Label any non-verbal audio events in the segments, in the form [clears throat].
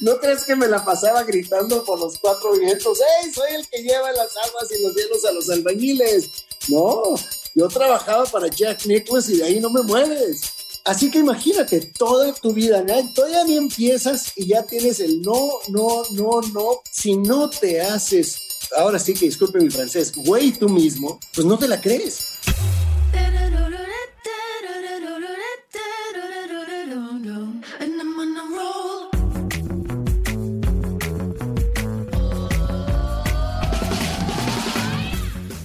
¿No crees que me la pasaba gritando por los cuatro vientos? ¡Ey, soy el que lleva las aguas y los hielos a los albañiles! No, yo trabajaba para Jack Nicklaus y de ahí no me mueves. Así que imagínate toda tu vida, ¿no? todavía ni empiezas y ya tienes el no, no, no, no. Si no te haces, ahora sí que disculpe mi francés, güey tú mismo, pues no te la crees.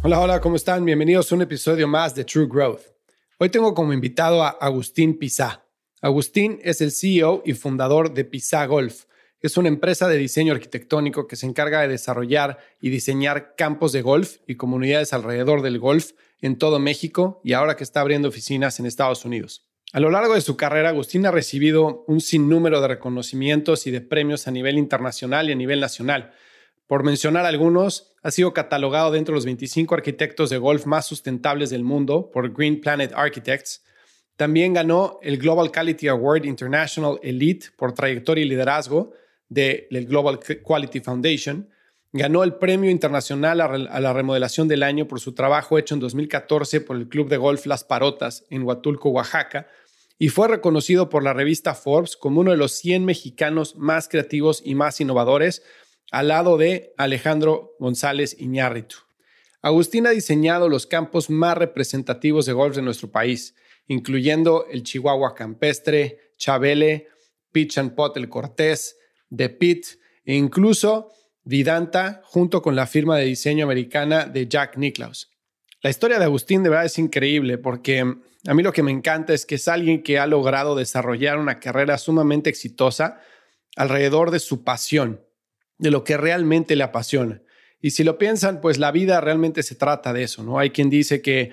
Hola, hola, ¿cómo están? Bienvenidos a un episodio más de True Growth. Hoy tengo como invitado a Agustín Pizá. Agustín es el CEO y fundador de Pizá Golf. Es una empresa de diseño arquitectónico que se encarga de desarrollar y diseñar campos de golf y comunidades alrededor del golf en todo México y ahora que está abriendo oficinas en Estados Unidos. A lo largo de su carrera, Agustín ha recibido un sinnúmero de reconocimientos y de premios a nivel internacional y a nivel nacional por mencionar algunos, ha sido catalogado dentro de los 25 arquitectos de golf más sustentables del mundo por Green Planet Architects. También ganó el Global Quality Award International Elite por trayectoria y liderazgo del Global Quality Foundation. Ganó el Premio Internacional a la Remodelación del Año por su trabajo hecho en 2014 por el Club de Golf Las Parotas en Huatulco, Oaxaca. Y fue reconocido por la revista Forbes como uno de los 100 mexicanos más creativos y más innovadores al lado de Alejandro González Iñárritu. Agustín ha diseñado los campos más representativos de golf de nuestro país, incluyendo el Chihuahua Campestre, Chabele, Pitch and Pot El Cortés, The Pit e incluso Vidanta junto con la firma de diseño americana de Jack Nicklaus. La historia de Agustín de verdad es increíble porque a mí lo que me encanta es que es alguien que ha logrado desarrollar una carrera sumamente exitosa alrededor de su pasión, de lo que realmente le apasiona. Y si lo piensan, pues la vida realmente se trata de eso, ¿no? Hay quien dice que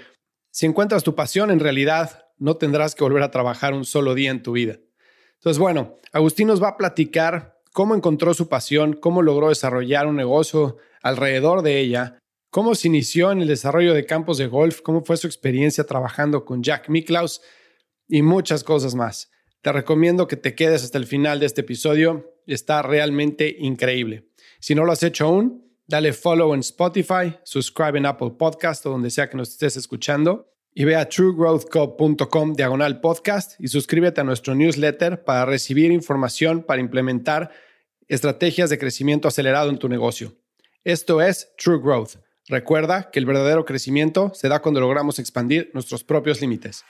si encuentras tu pasión, en realidad no tendrás que volver a trabajar un solo día en tu vida. Entonces, bueno, Agustín nos va a platicar cómo encontró su pasión, cómo logró desarrollar un negocio alrededor de ella, cómo se inició en el desarrollo de campos de golf, cómo fue su experiencia trabajando con Jack Miklaus y muchas cosas más. Te recomiendo que te quedes hasta el final de este episodio está realmente increíble. Si no lo has hecho aún, dale follow en Spotify, subscribe en Apple Podcast o donde sea que nos estés escuchando y ve a truegrowthco.com diagonal podcast y suscríbete a nuestro newsletter para recibir información para implementar estrategias de crecimiento acelerado en tu negocio. Esto es True Growth. Recuerda que el verdadero crecimiento se da cuando logramos expandir nuestros propios límites.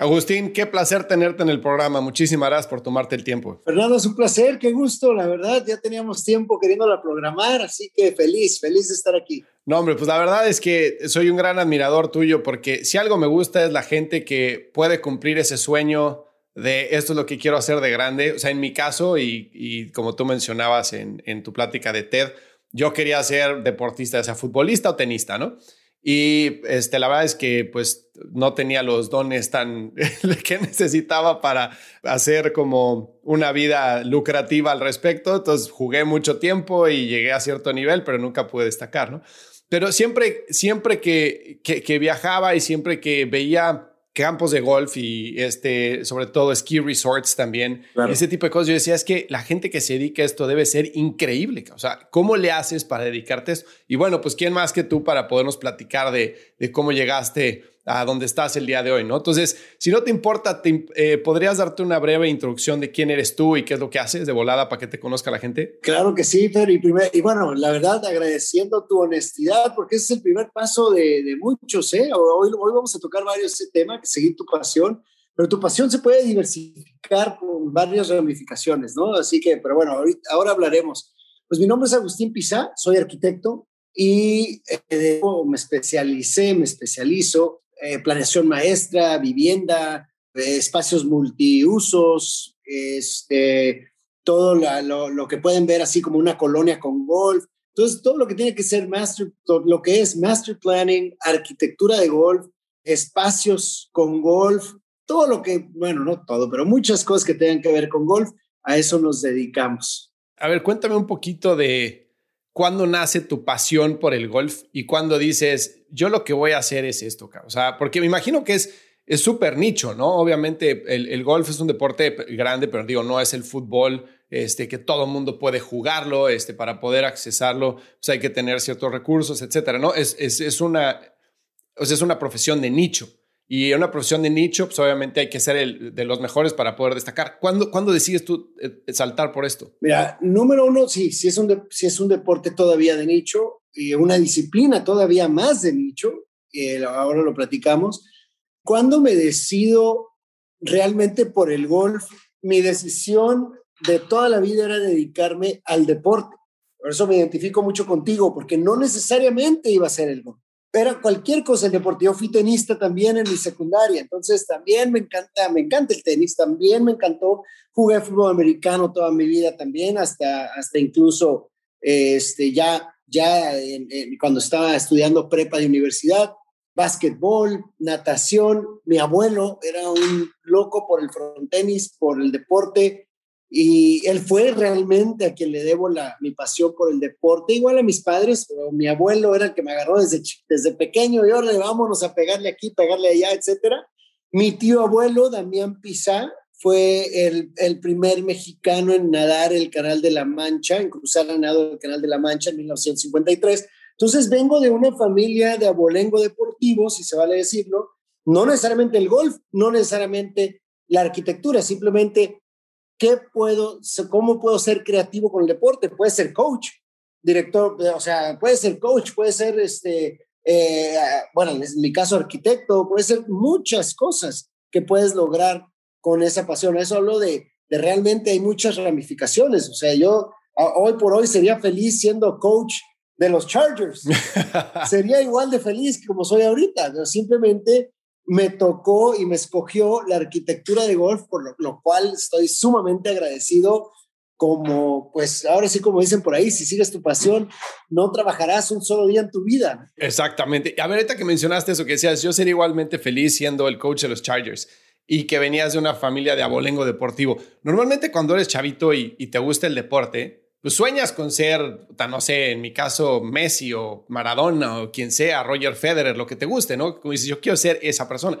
Agustín, qué placer tenerte en el programa. Muchísimas gracias por tomarte el tiempo. Fernando, es un placer, qué gusto, la verdad. Ya teníamos tiempo queriéndola programar, así que feliz, feliz de estar aquí. No, hombre, pues la verdad es que soy un gran admirador tuyo porque si algo me gusta es la gente que puede cumplir ese sueño de esto es lo que quiero hacer de grande. O sea, en mi caso, y, como tú mencionabas en, en tu plática de TED, yo quería ser deportista, ya sea futbolista o tenista, ¿no? Y este, la verdad es que pues no tenía los dones tan [laughs] que necesitaba para hacer como una vida lucrativa al respecto. Entonces jugué mucho tiempo y llegué a cierto nivel, pero nunca pude destacar, ¿no? Pero siempre, siempre que, que viajaba y siempre que veía campos de golf y este, sobre todo ski resorts también, ese tipo de cosas. Yo decía, es que la gente que se dedica a esto debe ser increíble. O sea, ¿cómo le haces para dedicarte a esto? Y bueno, pues quién más que tú para podernos platicar de, de cómo llegaste a donde estás el día de hoy, ¿no? Entonces, si no te importa, eh, ¿podrías darte una breve introducción de quién eres tú y qué es lo que haces de volada para que te conozca la gente? Claro que sí, Fer. Y, y bueno, la verdad, agradeciendo tu honestidad, porque ese es el primer paso de, de muchos, ¿eh? Hoy, hoy vamos a tocar varios temas, seguir tu pasión, pero tu pasión se puede diversificar con varias ramificaciones, ¿no? Así que, pero bueno, ahora hablaremos. Pues mi nombre es Agustín Pizá, soy arquitecto y eh, me especialicé, me especializo eh, planeación maestra, vivienda, eh, espacios multiusos, este, todo lo, lo, que pueden ver así como una colonia con golf. Entonces, todo lo que tiene que ser master, lo que es master planning, arquitectura de golf, espacios con golf, todo lo que, bueno, no todo, pero muchas cosas que tengan que ver con golf, a eso nos dedicamos. A ver, cuéntame un poquito de cuándo nace tu pasión por el golf y cuándo dices, yo lo que voy a hacer es esto, o sea, porque me imagino que es es súper nicho, ¿no? Obviamente el, golf es un deporte grande, pero digo, no es el fútbol, este, que todo el mundo puede jugarlo, este, para poder accesarlo, pues hay que tener ciertos recursos, etcétera, ¿no? Es, es, es una, o sea, es una profesión de nicho. Y en una profesión de nicho, pues obviamente hay que ser el, de los mejores para poder destacar. ¿Cuándo, ¿cuándo decides tú eh, saltar por esto? Mira, número uno, sí, si es, un si es un deporte todavía de nicho y una disciplina todavía más de nicho, y ahora lo platicamos. ¿Cuándo me decido realmente por el golf? Mi decisión de toda la vida era dedicarme al deporte. Por eso me identifico mucho contigo, porque no necesariamente iba a ser el golf pero cualquier cosa, el deporte. Yo fui tenista también en mi secundaria, entonces también me encanta, me encanta el tenis, también me encantó. Jugué fútbol americano toda mi vida también, hasta, hasta incluso este, ya, ya cuando estaba estudiando prepa de universidad, básquetbol, natación. Mi abuelo era un loco por el frontenis, por el deporte. Y él fue realmente a quien le debo la, mi pasión por el deporte, igual a mis padres, pero mi abuelo era el que me agarró desde, desde pequeño, y ahora vámonos a pegarle aquí, pegarle allá, etcétera. Mi tío abuelo, Damián Pizá, fue el, el, primer mexicano en nadar el Canal de la Mancha, en cruzar el nado del Canal de la Mancha en 1953. Entonces vengo de una familia de abolengo deportivo, si se vale decirlo, no necesariamente el golf, no necesariamente la arquitectura, simplemente ¿qué puedo, cómo puedo ser creativo con el deporte? Puede ser coach, director, o sea, puede ser coach, puede ser, este, eh, bueno, en mi caso arquitecto, puede ser muchas cosas que puedes lograr con esa pasión. Eso hablo de, de realmente hay muchas ramificaciones. O sea, yo hoy por hoy sería feliz siendo coach de los Chargers. [laughs] sería igual de feliz como soy ahorita. Pero simplemente me tocó y me escogió la arquitectura de golf, por lo, cual estoy sumamente agradecido como, pues ahora sí como dicen por ahí, si sigues tu pasión, no trabajarás un solo día en tu vida. Exactamente. A ver, ahorita que mencionaste eso, que decías, yo sería igualmente feliz siendo el coach de los Chargers y que venías de una familia de abolengo deportivo. Normalmente cuando eres chavito y, y te gusta el deporte, pues sueñas con ser, no sé, en mi caso, Messi o Maradona o quien sea, Roger Federer, lo que te guste, ¿no? Como dices, yo quiero ser esa persona.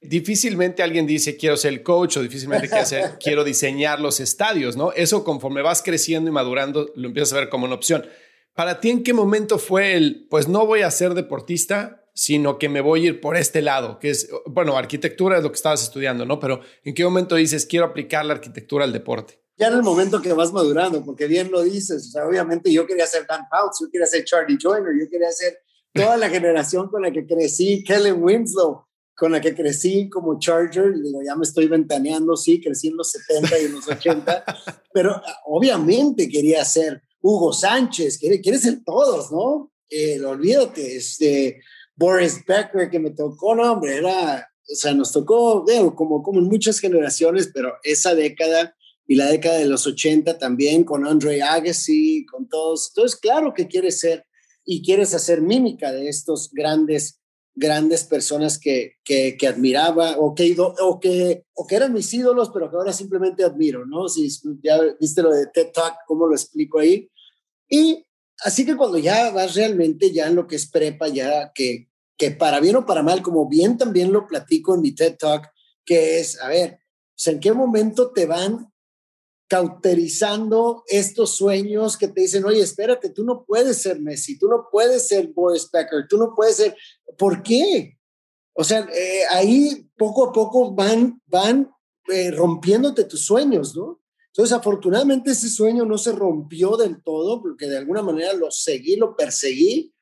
Difícilmente alguien dice quiero ser el coach o difícilmente [laughs] quiero diseñar los estadios, ¿no? Eso conforme vas creciendo y madurando lo empiezas a ver como una opción. Para ti, ¿en qué momento fue el, pues no voy a ser deportista, sino que me voy a ir por este lado, que es, bueno, arquitectura es lo que estabas estudiando, ¿no? Pero ¿en qué momento dices quiero aplicar la arquitectura al deporte? Ya en el momento que vas madurando, porque bien lo dices, o sea, obviamente yo quería ser Dan Fouts, yo quería ser Charlie Joyner, yo quería ser toda la generación con la que crecí, Kellen Winslow, con la que crecí como Charger, y digo, ya me estoy ventaneando, sí, crecí en los 70 y en los 80, [laughs] pero ah, obviamente quería ser Hugo Sánchez, quiere, quiere ser todos, ¿no? Eh, olvídate, este, Boris Becker que me tocó, no, hombre, era, o sea, nos tocó, veo, como, como en muchas generaciones, pero esa década y la década de los 80 también con Andre Agassi, con todos. Entonces, claro que quieres ser y quieres hacer mímica de estos grandes, grandes personas que, que, que admiraba o que, o, que, o que eran mis ídolos, pero que ahora simplemente admiro, ¿no? Si ya viste lo de TED Talk, cómo lo explico ahí. Y así que cuando ya vas realmente ya en lo que es prepa, ya que, que para bien o para mal, como bien también lo platico en mi TED Talk, que es, a ver, ¿en qué momento te van cauterizando estos sueños que te dicen, oye, espérate, tú no puedes ser Messi, tú no puedes ser Boris Becker, tú no puedes ser, ¿por qué? O sea, eh, ahí poco a poco van, van eh, rompiéndote tus sueños, ¿no? Entonces, afortunadamente ese sueño no se rompió del todo, porque de alguna manera lo seguí, lo perseguí,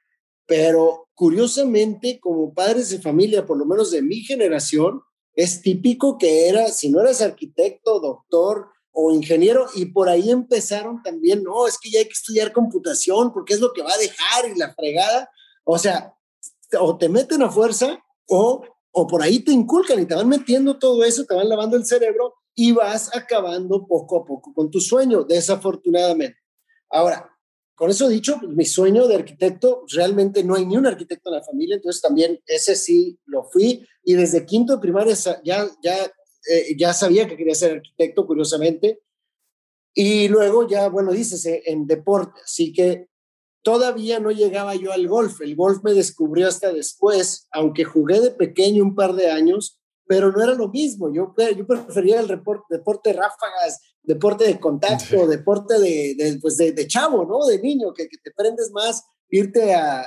pero curiosamente, como padres de familia, por lo menos de mi generación, es típico que era, si no eres arquitecto, doctor o ingeniero, y por ahí empezaron también, no, es que ya hay que estudiar computación porque es lo que va a dejar y la fregada. O sea, o te meten a fuerza o, o por ahí te inculcan y te van metiendo todo eso, te van lavando el cerebro y vas acabando poco a poco con tu sueño, desafortunadamente. Ahora, con eso dicho, pues, mi sueño de arquitecto, realmente no hay ni un arquitecto en la familia, entonces también ese sí lo fui y desde quinto de primaria ya, ya, eh, ya sabía que quería ser arquitecto, curiosamente. Y luego ya, bueno, dices, eh, en deporte, así que todavía no llegaba yo al golf. El golf me descubrió hasta después, aunque jugué de pequeño un par de años, pero no era lo mismo. Yo, yo prefería el deporte ráfagas, deporte de contacto, deporte de, pues de, chavo, ¿no? De niño, que, te prendes más, irte a,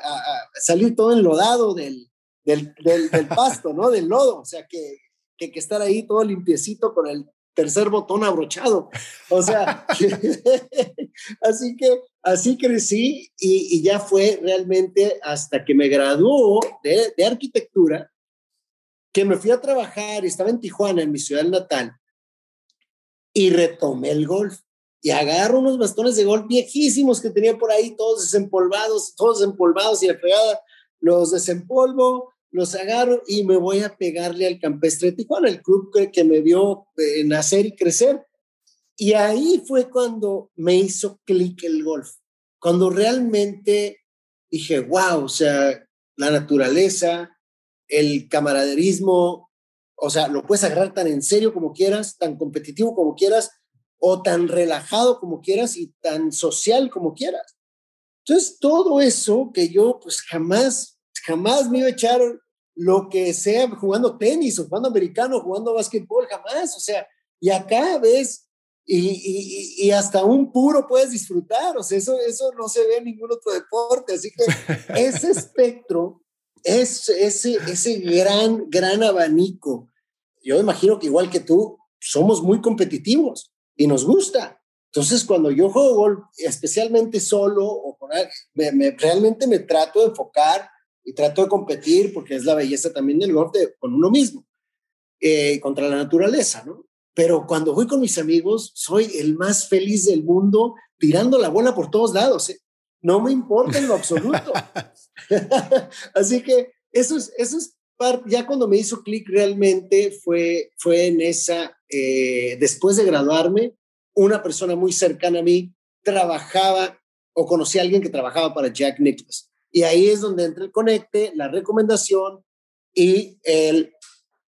salir todo enlodado del, del, del, pasto, ¿no? Del lodo, o sea, que, que, que, estar ahí todo limpiecito con el tercer botón abrochado. O sea, [laughs] [laughs] así que así crecí y, y, ya fue realmente hasta que me graduó de, de arquitectura, que me fui a trabajar, estaba en Tijuana, en mi ciudad natal, y retomé el golf. Y agarro unos bastones de golf viejísimos que tenía por ahí, todos desempolvados, todos empolvados y la pegada, los desempolvo, los agarro y me voy a pegarle al campestre de Tijuana, el club que, que me vio eh, nacer y crecer. Y ahí fue cuando me hizo clic el golf, cuando realmente dije, wow, o sea, la naturaleza, el camaraderismo, o sea, lo puedes agarrar tan en serio como quieras, tan competitivo como quieras, o tan relajado como quieras y tan social como quieras. Entonces, todo eso que yo pues jamás, jamás me iba a echar lo que sea jugando tenis o jugando americano, jugando básquetbol, jamás. O sea, y acá ves, y, y, hasta un puro puedes disfrutar. O sea, eso, eso no se ve en ningún otro deporte. Así que [laughs] ese espectro es ese, ese gran, gran abanico. Yo imagino que igual que tú, somos muy competitivos y nos gusta. Entonces, cuando yo juego golf, especialmente solo o con me, realmente me trato de enfocar y trato de competir porque es la belleza también del golf con uno mismo, eh, contra la naturaleza, ¿no? Pero cuando voy con mis amigos, soy el más feliz del mundo tirando la bola por todos lados. ¿eh? No me importa en lo absoluto. [laughs] [laughs] Así que eso es, eso es parte, ya cuando me hizo clic realmente fue, fue en esa, eh, después de graduarme, una persona muy cercana a mí trabajaba o conocí a alguien que trabajaba para Jack Nicklaus. Y ahí es donde entra el conecte, la recomendación y el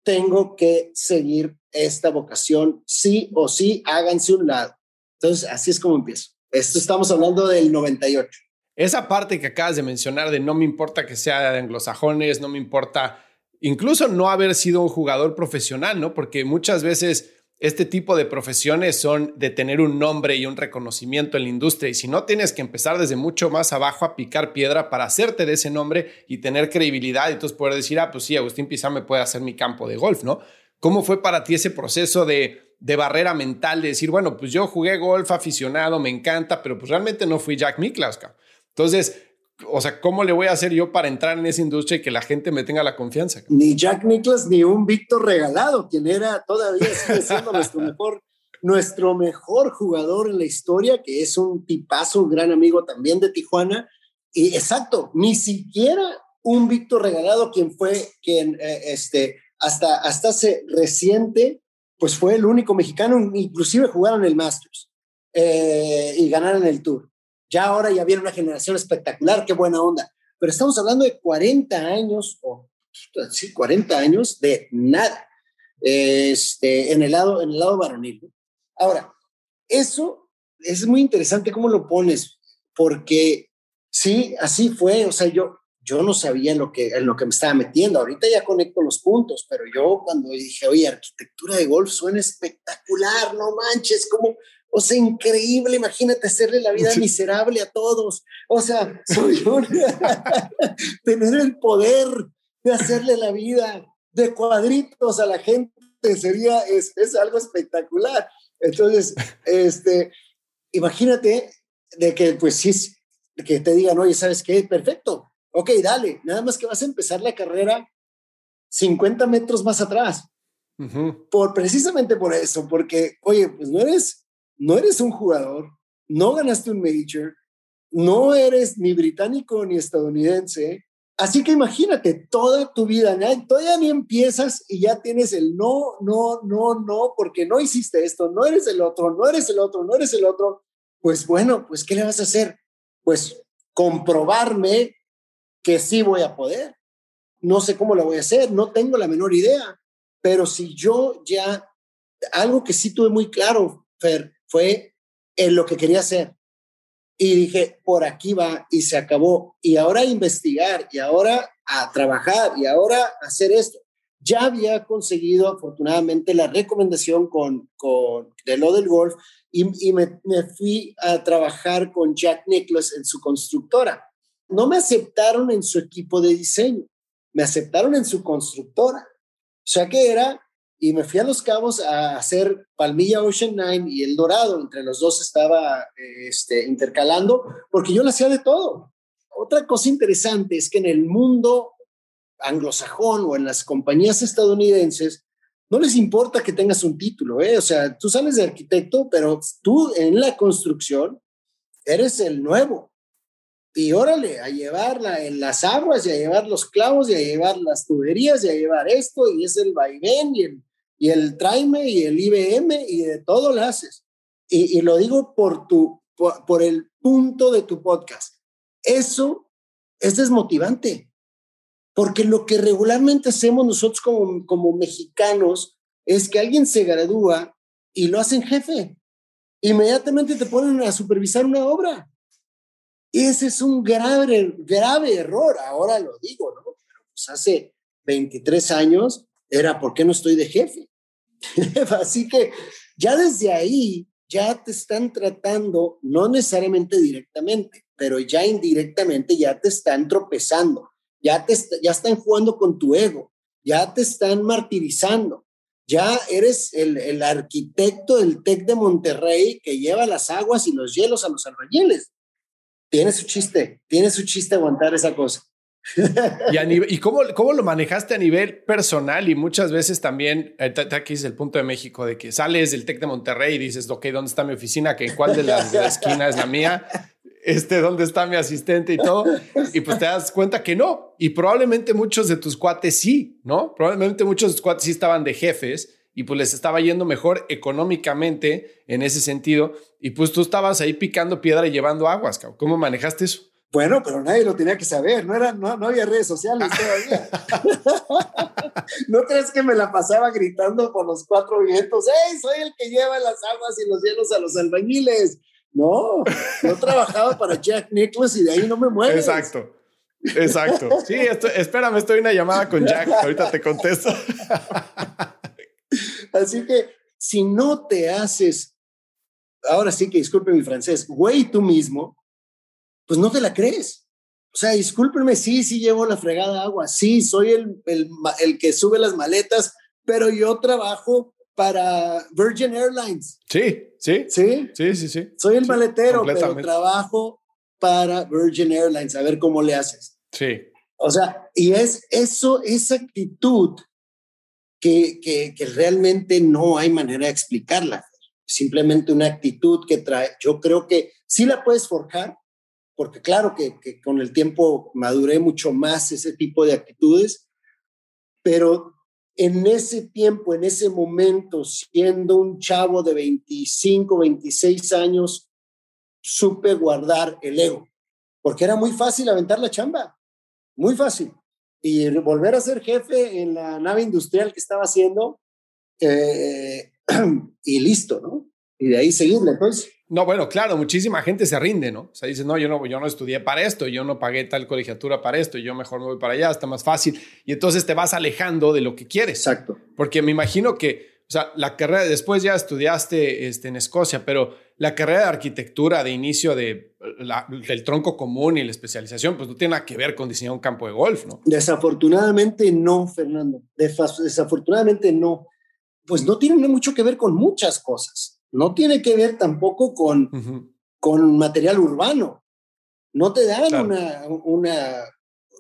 tengo que seguir esta vocación, sí o sí, háganse un lado. Entonces, así es como empiezo. Esto estamos hablando del 98. Esa parte que acabas de mencionar de no me importa que sea de anglosajones, no me importa incluso no haber sido un jugador profesional, ¿no? Porque muchas veces este tipo de profesiones son de tener un nombre y un reconocimiento en la industria y si no tienes que empezar desde mucho más abajo a picar piedra para hacerte de ese nombre y tener credibilidad y entonces poder decir, ah, pues sí, Agustín Pizá me puede hacer mi campo de golf, ¿no? ¿Cómo fue para ti ese proceso de de barrera mental de decir, bueno, pues yo jugué golf aficionado, me encanta, pero pues realmente no fui Jack Nicklaus. Entonces, o sea, ¿cómo le voy a hacer yo para entrar en esa industria y que la gente me tenga la confianza? Ni Jack Nicklaus ni un Víctor Regalado, quien era todavía sigue siendo nuestro mejor, nuestro mejor jugador en la historia, que es un tipazo, un gran amigo también de Tijuana. Y exacto, ni siquiera un Víctor Regalado, quien fue quien eh, este, hasta, hasta hace reciente pues fue el único mexicano, inclusive jugaron el Masters eh, y ganaron el Tour. Ya ahora ya viene una generación espectacular, qué buena onda. Pero estamos hablando de 40 años, o sí, 40 años de nada este, en, el lado, en el lado varonil. Ahora, eso es muy interesante cómo lo pones, porque sí, así fue. O sea, yo, yo no sabía en lo, que, en lo que me estaba metiendo. Ahorita ya conecto los puntos, pero yo cuando dije, oye, arquitectura de golf suena espectacular, no manches, como, o sea, increíble, imagínate hacerle la vida miserable a todos. O sea, [laughs] soy [laughs] tener el poder de hacerle la vida de cuadritos a la gente sería, es, es algo espectacular. Entonces, este, imagínate de que, pues sí, que te digan, oye, ¿sabes qué? Perfecto, ok, dale, nada más que vas a empezar la carrera 50 metros más atrás. por, precisamente por eso, porque, oye, pues no eres, no eres un jugador, no ganaste un major, no eres ni británico ni estadounidense, Así que imagínate toda tu vida, todavía ni empiezas y ya tienes el no, no, no, no, porque no hiciste esto, no eres el otro, no eres el otro, no eres el otro. Pues bueno, pues ¿qué le vas a hacer? Pues comprobarme que sí voy a poder. No sé cómo lo voy a hacer, no tengo la menor idea, pero si yo ya, algo que sí tuve muy claro, Fer, fue en lo que quería hacer y dije, por aquí va y se acabó. Y ahora a investigar y ahora a trabajar y ahora hacer esto. Ya había conseguido afortunadamente la recomendación con, con de lo del golf y, me, fui a trabajar con Jack Nicholas en su constructora. No me aceptaron en su equipo de diseño, me aceptaron en su constructora. O sea que era y me fui a Los Cabos a hacer Palmilla Ocean Nine y El Dorado, entre los dos estaba este, intercalando, porque yo lo hacía de todo. Otra cosa interesante es que en el mundo anglosajón o en las compañías estadounidenses, no les importa que tengas un título, ¿eh? o sea, tú sales de arquitecto, pero tú en la construcción eres el nuevo. Y órale, a llevarla en las aguas y a llevar los clavos y a llevar las tuberías y a llevar esto y es el vaivén y el y el Traime y el IBM y de todo lo haces. Y, lo digo por, tu, por, el punto de tu podcast. Eso es desmotivante, porque lo que regularmente hacemos nosotros como, como mexicanos es que alguien se gradúa y lo hacen jefe. Inmediatamente te ponen a supervisar una obra. Ese es un grave, grave error, ahora lo digo, ¿no? Pero pues hace 23 años era ¿por qué no estoy de jefe? [laughs] Así que ya desde ahí ya te están tratando, no necesariamente directamente, pero ya indirectamente ya te están tropezando, ya, te ya están jugando con tu ego, ya te están martirizando, ya eres el, el arquitecto del TEC de Monterrey que lleva las aguas y los hielos a los albañiles. Tiene su chiste, tiene su chiste aguantar esa cosa y, cómo, cómo, lo manejaste a nivel personal y muchas veces también, eh, aquí es el punto de México, de que sales del TEC de Monterrey y dices, ok, ¿dónde está mi oficina? ¿Que ¿Cuál de las de la esquina es la mía? Este, ¿Dónde está mi asistente y todo? Y pues te das cuenta que no. Y probablemente muchos de tus cuates sí, ¿no? Probablemente muchos de tus cuates sí estaban de jefes y pues les estaba yendo mejor económicamente en ese sentido. Y pues tú estabas ahí picando piedra y llevando aguas. ¿Cómo manejaste eso? Bueno, pero nadie lo tenía que saber, no, era, no, no había redes sociales todavía. [laughs] no crees que me la pasaba gritando por los cuatro vientos, ¡Hey, soy el que lleva las aguas y los hielos a los albañiles! No, yo trabajaba para Jack Nicholas y de ahí no me mueves. Exacto. Exacto. Sí, espérame, estoy en una llamada con Jack. Ahorita te contesto. [laughs] Así que si no te haces, ahora sí que disculpe mi francés, güey tú mismo, pues no te la crees. O sea, discúlpenme, sí, sí llevo la fregada agua, sí, soy el, el, el que sube las maletas, pero yo trabajo para Virgin Airlines. Sí, sí. Sí, sí, sí. sí soy el maletero, pero trabajo para Virgin Airlines, a ver cómo le haces. Sí. O sea, y es eso, esa actitud que, que, que realmente no hay manera de explicarla. Simplemente una actitud que trae, yo creo que sí la puedes forjar, porque claro que, con el tiempo maduré mucho más ese tipo de actitudes, pero en ese tiempo, en ese momento, siendo un chavo de 25, 26 años, supe guardar el ego, porque era muy fácil aventar la chamba, muy fácil. Y volver a ser jefe en la nave industrial que estaba haciendo, eh, [clears throat] y listo, ¿no? Y de ahí seguirle, pues. No, bueno, claro, muchísima gente se rinde, ¿no? O sea, dice, no, yo no, yo no estudié para esto, yo no pagué tal colegiatura para esto, yo mejor me voy para allá, está más fácil. Y entonces te vas alejando de lo que quieres. Exacto. Porque me imagino que, o sea, la carrera, después ya estudiaste este, en Escocia, pero la carrera de arquitectura de inicio de, del tronco común y la especialización, pues no tiene nada que ver con diseñar un campo de golf, ¿no? Desafortunadamente no, Fernando. Desafortunadamente no. Pues no tiene mucho que ver con muchas cosas no tiene que ver tampoco con, con material urbano. No te dan una, una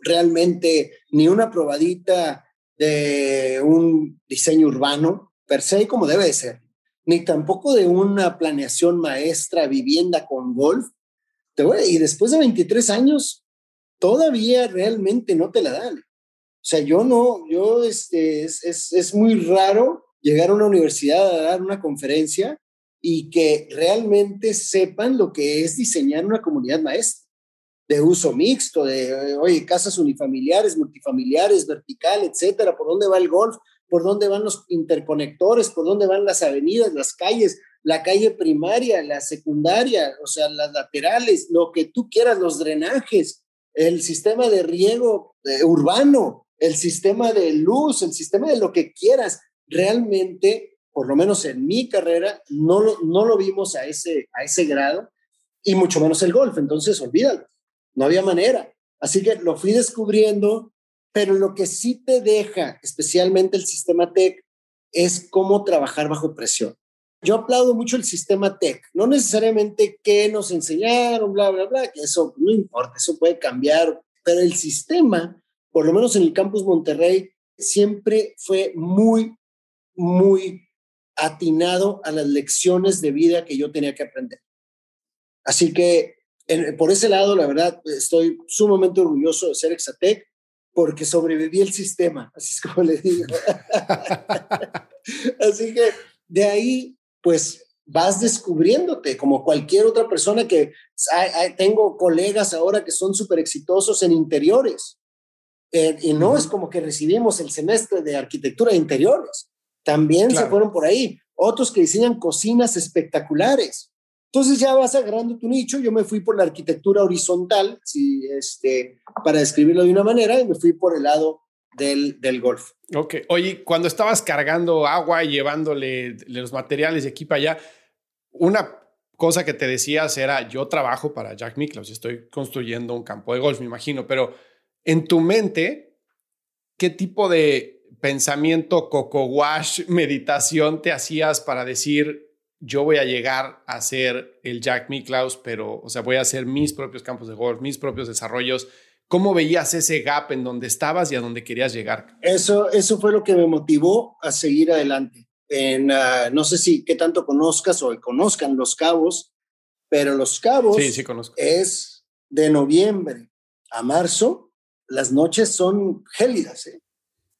realmente ni una probadita de un diseño urbano per se como debe de ser, ni tampoco de una planeación maestra, vivienda con golf. Y después de 23 años, todavía realmente no te la dan. O sea, yo no, yo, este, es, es, es muy raro llegar a una universidad a dar una conferencia y que realmente sepan lo que es diseñar una comunidad maestra de uso mixto, de, oye, casas unifamiliares, multifamiliares, vertical, etcétera, por dónde va el golf, por dónde van los interconectores, por dónde van las avenidas, las calles, la calle primaria, la secundaria, o sea, las laterales, lo que tú quieras, los drenajes, el sistema de riego eh, urbano, el sistema de luz, el sistema de lo que quieras. Realmente, por lo menos en mi carrera, no lo, no lo vimos a ese, a ese grado y mucho menos el golf. Entonces, olvídalo no había manera. Así que lo fui descubriendo, pero lo que sí te deja, especialmente el sistema TEC, es cómo trabajar bajo presión. Yo aplaudo mucho el sistema TEC, no necesariamente qué nos enseñaron, bla, bla, bla, que eso no importa, eso puede cambiar, pero el sistema, por lo menos en el campus Monterrey, siempre fue muy, muy atinado a las lecciones de vida que yo tenía que aprender. Así que por ese lado, la verdad, estoy sumamente orgulloso de ser Exatec porque sobreviví el sistema, así es como le digo. [laughs] así que de ahí, pues vas descubriéndote como cualquier otra persona que tengo colegas ahora que son súper exitosos en interiores. Eh, y no es como que recibimos el semestre de arquitectura de interiores. También se fueron por ahí. Otros que diseñan cocinas espectaculares. Entonces ya vas agarrando tu nicho. Yo me fui por la arquitectura horizontal, si, este, para describirlo de una manera, y me fui por el lado del, del golf. Ok. Oye, cuando estabas cargando agua y llevándole los materiales de aquí para allá, una cosa que te decías era, yo trabajo para Jack Nicklaus, estoy construyendo un campo de golf, me imagino, pero en tu mente, ¿qué tipo de pensamiento, coco wash, meditación te hacías para decir, yo voy a llegar a ser el Jack Miklaus, pero, o sea, voy a hacer mis propios campos de golf, mis propios desarrollos. ¿Cómo veías ese gap en donde estabas y a donde querías llegar? Eso, eso fue lo que me motivó a seguir adelante. En, ah, no sé si qué tanto conozcas o conozcan Los Cabos, pero Los Cabos sí, sí conozco. es de noviembre a marzo, las noches son gélidas. ¿eh?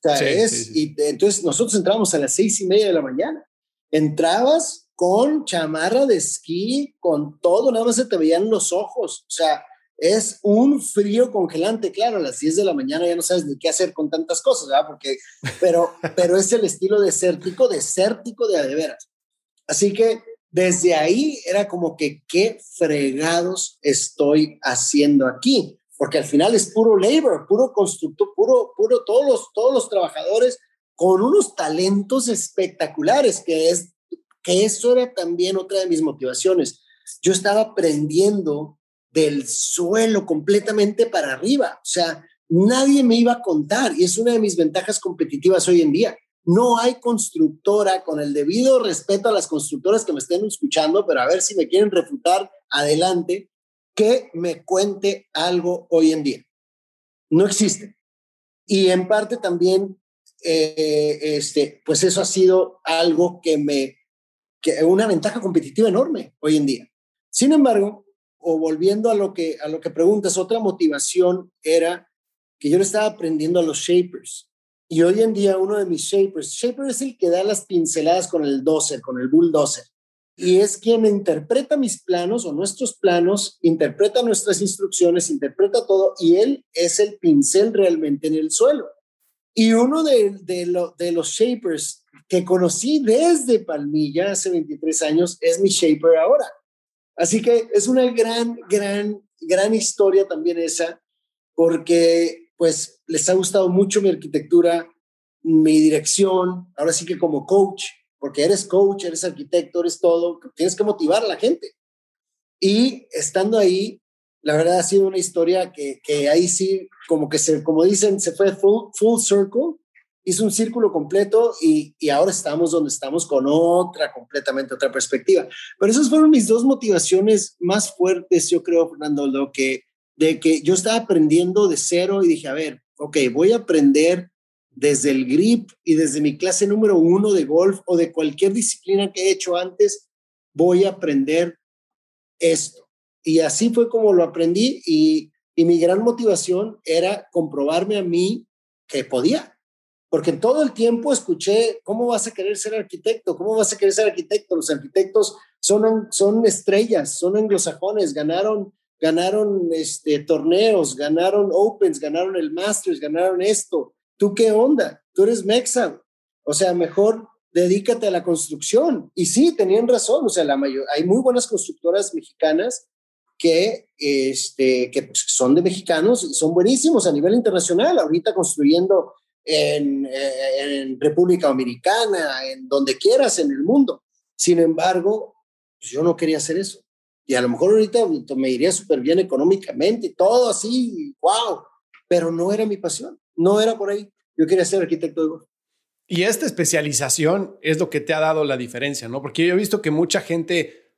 O sea, es, y entonces nosotros entramos a las seis y media de la mañana. Entrabas con chamarra de esquí, con todo, nada más se te veían los ojos. O sea, es un frío congelante. Claro, a las 10 de la mañana ya no sabes ni qué hacer con tantas cosas, ¿verdad? Porque, pero, [laughs] pero es el estilo desértico, desértico de de veras. Así que desde ahí era como que qué fregados estoy haciendo aquí, porque al final es puro labor, puro constructor, puro, puro, todos los, todos los trabajadores con unos talentos espectaculares, que es que eso era también otra de mis motivaciones. Yo estaba aprendiendo del suelo completamente para arriba, o sea, nadie me iba a contar y es una de mis ventajas competitivas hoy en día. No hay constructora, con el debido respeto a las constructoras que me estén escuchando, pero a ver si me quieren refutar adelante, que me cuente algo hoy en día. No existe. Y en parte también, eh, este, pues eso ha sido algo que me que una ventaja competitiva enorme hoy en día. Sin embargo, o volviendo a lo que a lo que preguntas, otra motivación era que yo le estaba aprendiendo a los shapers. Y hoy en día uno de mis shapers, shaper es el que da las pinceladas con el dozer, con el bulldozer. Y es quien interpreta mis planos o nuestros planos, interpreta nuestras instrucciones, interpreta todo y él es el pincel realmente en el suelo. Y uno de, los shapers que conocí desde Palmilla hace 23 años, es mi shaper ahora. Así que es una gran, gran, gran historia también esa, porque pues les ha gustado mucho mi arquitectura, mi dirección, ahora sí que como coach, porque eres coach, eres arquitecto, eres todo, tienes que motivar a la gente. Y estando ahí, la verdad ha sido una historia que, que ahí sí, como que se, como dicen, se fue full, full circle hizo un círculo completo y, y, ahora estamos donde estamos con otra, completamente otra perspectiva. Pero esas fueron mis dos motivaciones más fuertes, yo creo, Fernando, lo que, de que yo estaba aprendiendo de cero y dije, a ver, ok, voy a aprender desde el grip y desde mi clase número uno de golf o de cualquier disciplina que he hecho antes, voy a aprender esto. Y así fue como lo aprendí y, y mi gran motivación era comprobarme a mí que podía. Porque todo el tiempo escuché, ¿cómo vas a querer ser arquitecto? ¿Cómo vas a querer ser arquitecto? Los arquitectos son, son estrellas, son anglosajones, ganaron, ganaron este, torneos, ganaron Opens, ganaron el Masters, ganaron esto. ¿Tú qué onda? Tú eres Mexa. O sea, mejor dedícate a la construcción. Y sí, tenían razón. O sea, la mayor, hay muy buenas constructoras mexicanas que, este, que pues, son de mexicanos y son buenísimos a nivel internacional. Ahorita construyendo en, en, República Dominicana, en donde quieras en el mundo. Sin embargo, pues, yo no quería hacer eso. Y a lo mejor ahorita me iría súper bien económicamente y todo así, wow, pero no era mi pasión, no era por ahí. Yo quería ser arquitecto de golf. Y esta especialización es lo que te ha dado la diferencia, ¿no? Porque yo he visto que mucha gente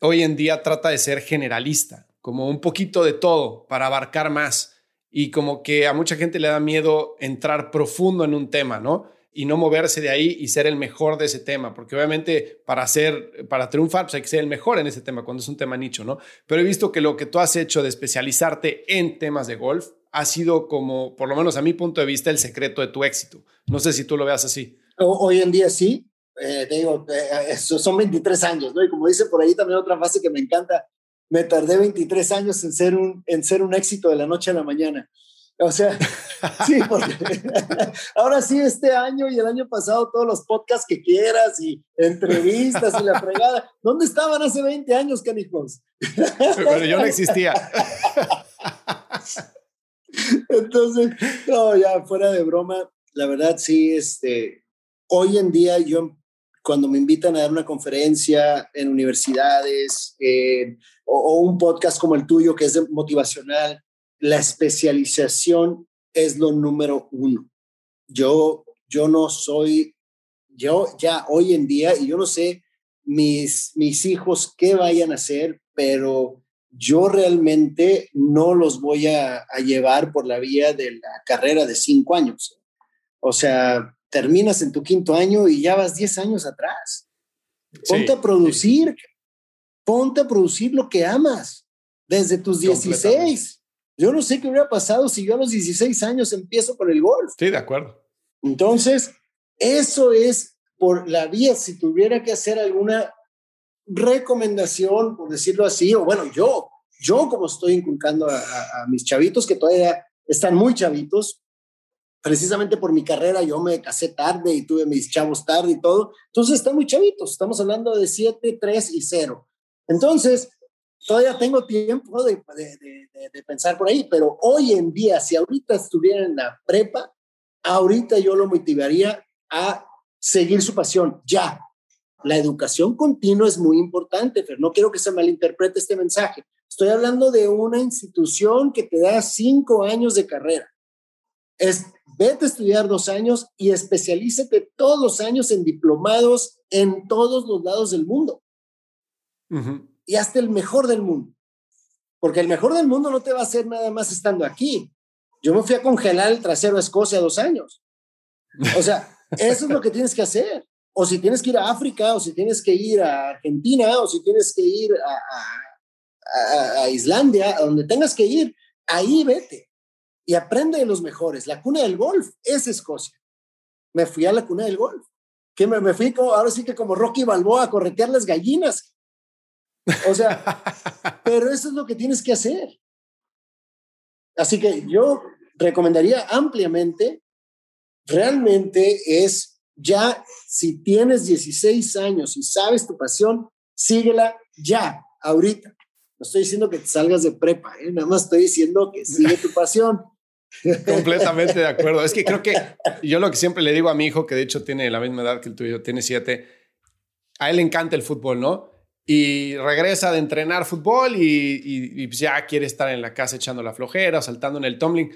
hoy en día trata de ser generalista, como un poquito de todo para abarcar más. Y como que a mucha gente le da miedo entrar profundo en un tema, ¿no? y no moverse de ahí y ser el mejor de ese tema, porque obviamente para ser, para triunfar, pues hay que ser el mejor en ese tema cuando es un tema nicho, ¿no? Pero he visto que lo que tú has hecho de especializarte en temas de golf ha sido como, por lo menos a mi punto de vista, el secreto de tu éxito. No sé si tú lo veas así. Hoy en día sí, eh, digo, eh, son 23 años, ¿no? Y como dice por ahí también otra frase que me encanta, me tardé 23 años en ser un, en ser un éxito de la noche a la mañana. O sea, [laughs] sí, porque [laughs] ahora sí, este año y el año pasado, todos los podcasts que quieras y entrevistas y la fregada. ¿Dónde estaban hace 20 años, canijos? Pero yo no existía. [laughs] Entonces, no, ya fuera de broma, la verdad sí, este, hoy en día yo cuando me invitan a dar una conferencia en universidades o, un podcast como el tuyo que es motivacional, la especialización es lo número uno. Yo, yo no soy, yo ya hoy en día, y yo no sé mis, mis hijos qué vayan a hacer, pero yo realmente no los voy a, llevar por la vía de la carrera de cinco años. O sea, terminas en tu quinto año y ya vas diez años atrás. Ponte a producir, ponte a producir lo que amas desde tus 16. Yo no sé qué hubiera pasado si yo a los 16 años empiezo con el golf. Sí, de acuerdo. Entonces, eso es por la vía, si tuviera que hacer alguna recomendación, por decirlo así, o bueno, yo, yo como estoy inculcando a, mis chavitos que todavía están muy chavitos, precisamente por mi carrera yo me casé tarde y tuve mis chavos tarde y todo, entonces están muy chavitos, estamos hablando de 7, 3 y 0. Entonces, todavía tengo tiempo de, de, pensar por ahí, pero hoy en día, si ahorita estuviera en la prepa, ahorita yo lo motivaría a seguir su pasión, ya. La educación continua es muy importante, pero no quiero que se malinterprete este mensaje. Estoy hablando de una institución que te da cinco años de carrera. Es, vete a estudiar dos años y especialízate todos los años en diplomados en todos los lados del mundo. Y hasta el mejor del mundo. Porque el mejor del mundo no te va a hacer nada más estando aquí. Yo me fui a congelar el trasero a Escocia dos años. O sea, eso es lo que tienes que hacer. O si tienes que ir a África, o si tienes que ir a Argentina, o si tienes que ir a, a, Islandia, a donde tengas que ir, ahí vete y aprende de los mejores. La cuna del golf es Escocia. Me fui a la cuna del golf. Que me, me fui como, ahora sí que como Rocky Balboa a corretear las gallinas. O sea, [laughs] pero eso es lo que tienes que hacer. Así que yo recomendaría ampliamente, realmente es ya, si tienes 16 años y sabes tu pasión, síguela ya, ahorita. No estoy diciendo que te salgas de prepa, ¿eh? nada más estoy diciendo que sigue tu pasión. [laughs] Completamente de acuerdo. Es que creo que yo lo que siempre le digo a mi hijo, que de hecho tiene la misma edad que el tuyo, tiene siete, a él le encanta el fútbol, ¿no? y regresa de entrenar fútbol y, pues ya quiere estar en la casa echando la flojera, saltando en el tumbling.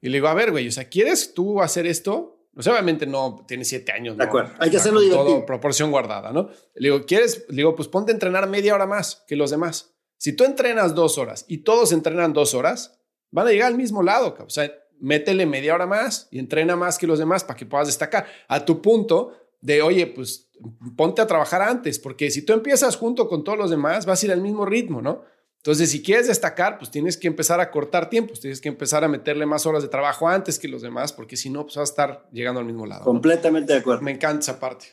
Y le digo, a ver, güey, o sea, ¿quieres tú hacer esto? Pues obviamente no, tiene siete años. De acuerdo, hay que hacerlo divertido. Todo proporción guardada, ¿no? Le digo, ¿quieres? Le digo, pues ponte a entrenar media hora más que los demás. Si tú entrenas dos horas y todos entrenan dos horas, van a llegar al mismo lado. O sea, métele media hora más y entrena más que los demás para que puedas destacar. A tu punto de, oye, pues ponte a trabajar antes, porque si tú empiezas junto con todos los demás, vas a ir al mismo ritmo, ¿no? Entonces, si quieres destacar, pues tienes que empezar a cortar tiempos, tienes que empezar a meterle más horas de trabajo antes que los demás, porque si no, pues vas a estar llegando al mismo lado. Completamente de acuerdo. Me encanta esa parte.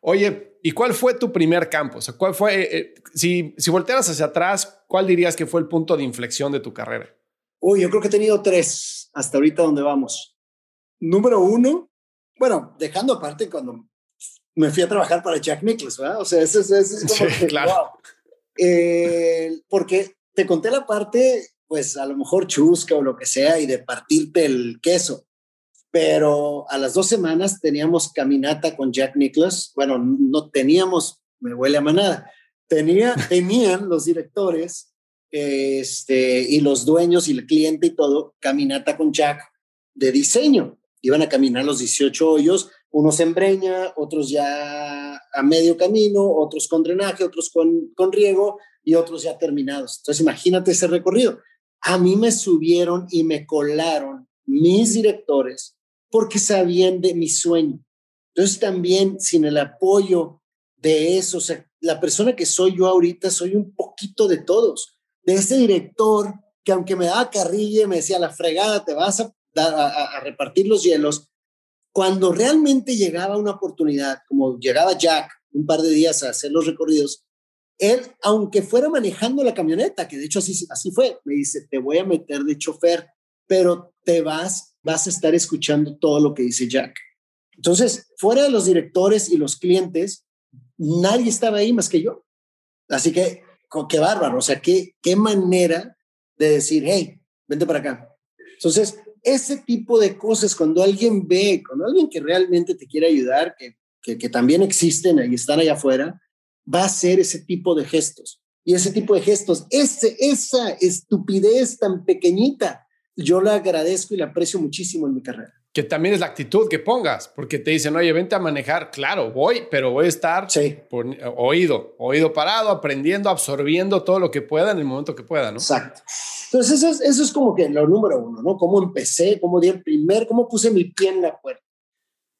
Oye, ¿y cuál fue tu primer campo? O sea, ¿cuál fue, eh, eh, si, si voltearas hacia atrás, cuál dirías que fue el punto de inflexión de tu carrera? Uy, yo creo que he tenido tres hasta ahorita donde vamos. Número uno, bueno, dejando aparte cuando me fui a trabajar para Jack Nicklaus, ¿verdad? O sea, ese, es como sí, claro. Eh, porque te conté la parte, pues a lo mejor chusca o lo que sea, y de partirte el queso. Pero a las dos semanas teníamos caminata con Jack Nicklaus. Bueno, no teníamos, me huele a manada. Tenía, [laughs] tenían los directores este, y los dueños y el cliente y todo, caminata con Jack de diseño. Iban a caminar los 18 hoyos, unos en breña, otros ya a medio camino, otros con drenaje, otros con, con riego y otros ya terminados. Entonces, imagínate ese recorrido. A mí me subieron y me colaron mis directores porque sabían de mi sueño. Entonces, también sin el apoyo de eso, la persona que soy yo ahorita, soy un poquito de todos. De ese director que aunque me daba carrilla, me decía, la fregada, te vas a, a, a repartir los hielos, cuando realmente llegaba una oportunidad, como llegaba Jack un par de días a hacer los recorridos, él, aunque fuera manejando la camioneta, que de hecho así, así fue, me dice, te voy a meter de chofer, pero te vas, vas a estar escuchando todo lo que dice Jack. Entonces, fuera de los directores y los clientes, nadie estaba ahí más que yo. Así que, qué bárbaro, o sea, qué, qué manera de decir, hey, vente para acá. Entonces, ese tipo de cosas, cuando alguien ve, cuando alguien que realmente te quiere ayudar, que, que, también existen y están allá afuera, va a hacer ese tipo de gestos. Y ese tipo de gestos, ese, esa estupidez tan pequeñita, yo la agradezco y la aprecio muchísimo en mi carrera. Que también es la actitud que pongas, porque te dicen, oye, vente a manejar. Claro, voy, pero voy a estar sí. por oído, oído parado, aprendiendo, absorbiendo todo lo que pueda en el momento que pueda, ¿no? Exacto. Entonces, eso es, eso es como que lo número uno, ¿no? Cómo empecé, cómo di el primer, cómo puse mi pie en la puerta.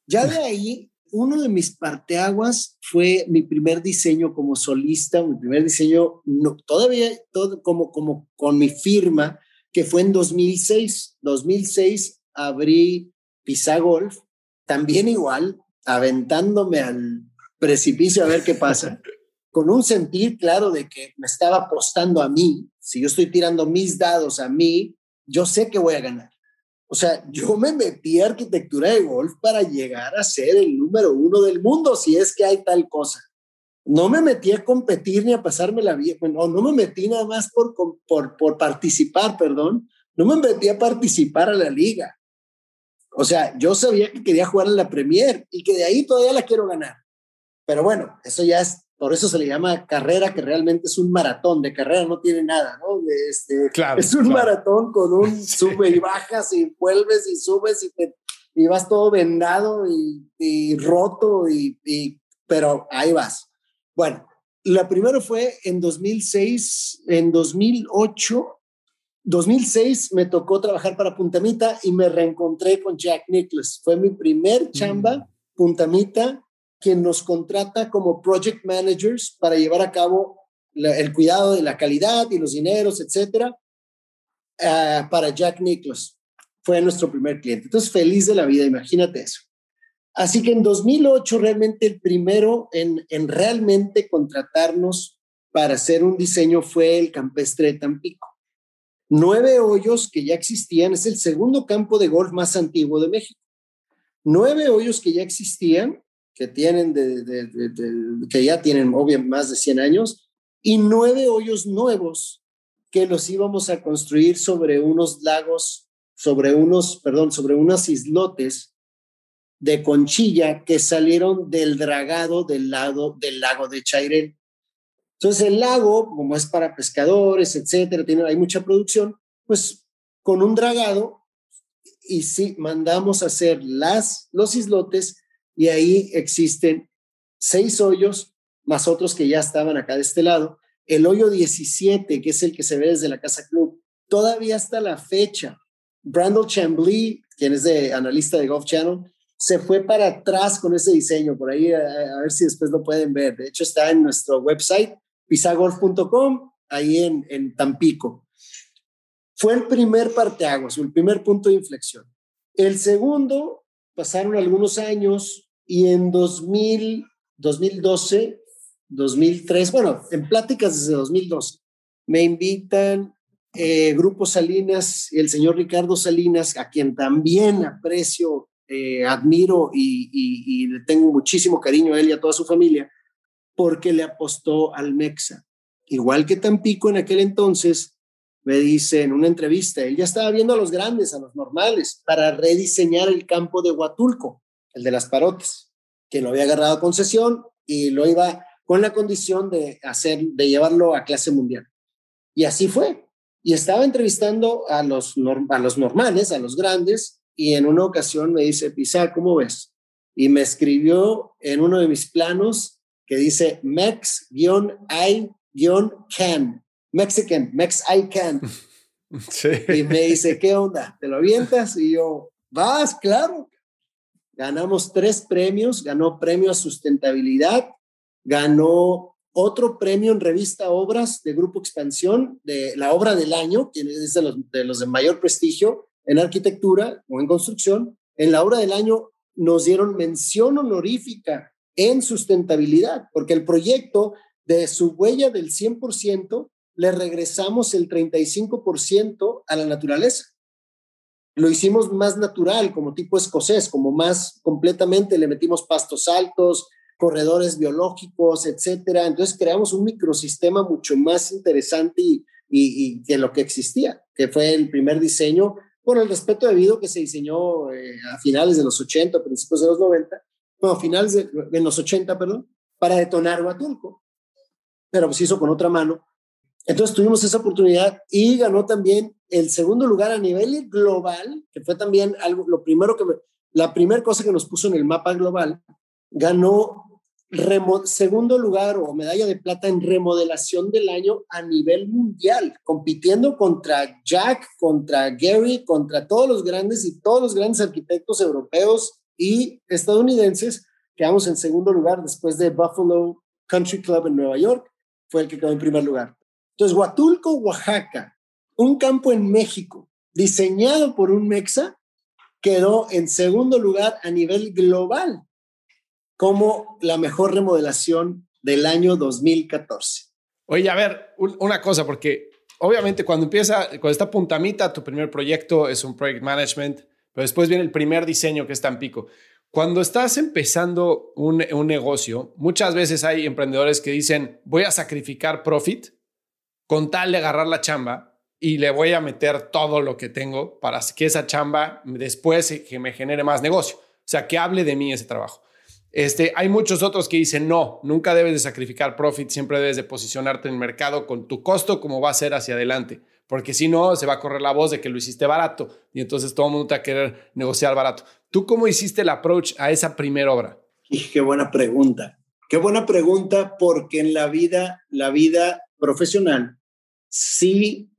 Ya de ahí, uno de mis parteaguas fue mi primer diseño como solista, mi primer diseño, no, todavía todo como, como con mi firma, que fue en 2006. 2006 abrí Pisa Golf, también igual, aventándome al precipicio a ver qué pasa, [laughs] con un sentir claro de que me estaba apostando a mí. Si yo estoy tirando mis dados a mí, yo sé que voy a ganar. O sea, yo me metí a arquitectura de golf para llegar a ser el número uno del mundo, si es que hay tal cosa. No me metí a competir ni a pasarme la vida. Bueno, no me metí nada más por, por, por participar, perdón. No me metí a participar a la liga. O sea, yo sabía que quería jugar en la Premier y que de ahí todavía la quiero ganar. Pero bueno, eso ya es, por eso se le llama carrera, que realmente es un maratón. De carrera no tiene nada, ¿no? De este, claro, es un claro. maratón con un [laughs] sí. sube y bajas y vuelves y subes y, te, y vas todo vendado y, y roto, y, y, pero ahí vas. Bueno, la primera fue en 2006, en 2008 2006 me tocó trabajar para Puntamita y me reencontré con Jack Nicklaus. Fue mi primer chamba, mm. Puntamita, quien nos contrata como project managers para llevar a cabo la, el cuidado de la calidad y los dineros, etcétera, uh, para Jack Nicklaus. Fue nuestro primer cliente. Entonces, feliz de la vida, imagínate eso. Así que en 2008, realmente el primero en, en realmente contratarnos para hacer un diseño fue el campestre de Tampico nueve hoyos que ya existían, es el segundo campo de golf más antiguo de México. Nueve hoyos que ya existían, que tienen de, que ya tienen obviamente más de 100 años, y nueve hoyos nuevos que los íbamos a construir sobre unos lagos, sobre unos, perdón, sobre unos islotes de conchilla que salieron del dragado del lado del lago de Chairén. Entonces el lago, como es para pescadores, etcétera, tiene, hay mucha producción, pues con un dragado y sí, mandamos a hacer las, los islotes y ahí existen seis hoyos más otros que ya estaban acá de este lado. El hoyo 17, que es el que se ve desde la Casa Club, todavía hasta la fecha Brandon Chambly, quien es de analista de Golf Channel, se fue para atrás con ese diseño, por ahí a, ver si después lo pueden ver. De hecho, está en nuestro website, pisagolf.com, ahí en, en Tampico. Fue el primer parteaguas, el primer punto de inflexión. El segundo, pasaron algunos años y en 2000, 2012, 2003, bueno, en pláticas desde 2012, me invitan eh, Grupo Salinas, el señor Ricardo Salinas, a quien también aprecio, eh, admiro y, le tengo muchísimo cariño a él y a toda su familia, porque le apostó al Mexa. Igual que Tampico en aquel entonces, me dice en una entrevista, él ya estaba viendo a los grandes, a los normales, para rediseñar el campo de Huatulco, el de las parotes, que lo había agarrado a concesión y lo iba con la condición de hacer, de llevarlo a clase mundial. Y así fue. Y estaba entrevistando a los, a los normales, a los grandes, y en una ocasión me dice, Pisa, ¿cómo ves? Y me escribió en uno de mis planos que dice Mex-I-Can, Mexican, Mex-I-Can. [laughs] Y me dice, ¿qué onda? ¿Te lo avientas? Y yo, vas, claro. Ganamos tres premios, ganó premio a sustentabilidad, ganó otro premio en revista Obras de Grupo Expansión, de la obra del año, que es de los, de los de mayor prestigio en arquitectura o en construcción. En la obra del año nos dieron mención honorífica en sustentabilidad, porque el proyecto de su huella del 100% le regresamos el 35% a la naturaleza. Lo hicimos más natural, como tipo escocés, como más completamente, le metimos pastos altos, corredores biológicos, etcétera. Entonces creamos un microsistema mucho más interesante y, y, que lo que existía, que fue el primer diseño por el respeto debido que se diseñó eh, a finales de los 80, principios de los 90, bueno, finales de, los 80, perdón, para detonar Huatulco. Pero se hizo con otra mano. Entonces tuvimos esa oportunidad y ganó también el segundo lugar a nivel global, que fue también algo, lo primero que, la primera cosa que nos puso en el mapa global, ganó segundo lugar o medalla de plata en remodelación del año a nivel mundial, compitiendo contra Jack, contra Gary, contra todos los grandes y todos los grandes arquitectos europeos y estadounidenses. Quedamos en segundo lugar después de Buffalo Country Club en Nueva York, fue el que quedó en primer lugar. Entonces, Huatulco, Oaxaca, un campo en México, diseñado por un Mexa, quedó en segundo lugar a nivel global como la mejor remodelación del año 2014. Oye, a ver, una cosa, porque obviamente cuando empieza, cuando está puntamita, tu primer proyecto es un project management, pero después viene el primer diseño que es tan pico. Cuando estás empezando un, un negocio, muchas veces hay emprendedores que dicen, voy a sacrificar profit con tal de agarrar la chamba y le voy a meter todo lo que tengo para que esa chamba después que me genere más negocio. O sea, que hable de mí ese trabajo. Este, hay muchos otros que dicen, no, nunca debes de sacrificar profit, siempre debes de posicionarte en el mercado con tu costo como va a ser hacia adelante, porque si no, se va a correr la voz de que lo hiciste barato y entonces todo el mundo te va a querer negociar barato. ¿Tú cómo hiciste el approach a esa primera obra? qué buena pregunta. Qué buena pregunta porque en la vida, la vida profesional, sí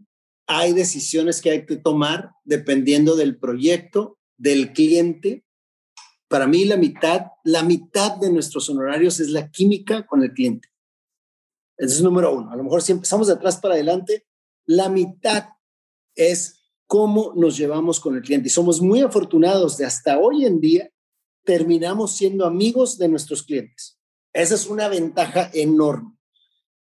hay decisiones que hay que tomar dependiendo del proyecto, del cliente para mí la mitad, la mitad de nuestros honorarios es la química con el cliente. Ese es número uno. A lo mejor si empezamos de atrás para adelante, la mitad es cómo nos llevamos con el cliente. Y somos muy afortunados de hasta hoy en día terminamos siendo amigos de nuestros clientes. Esa es una ventaja enorme,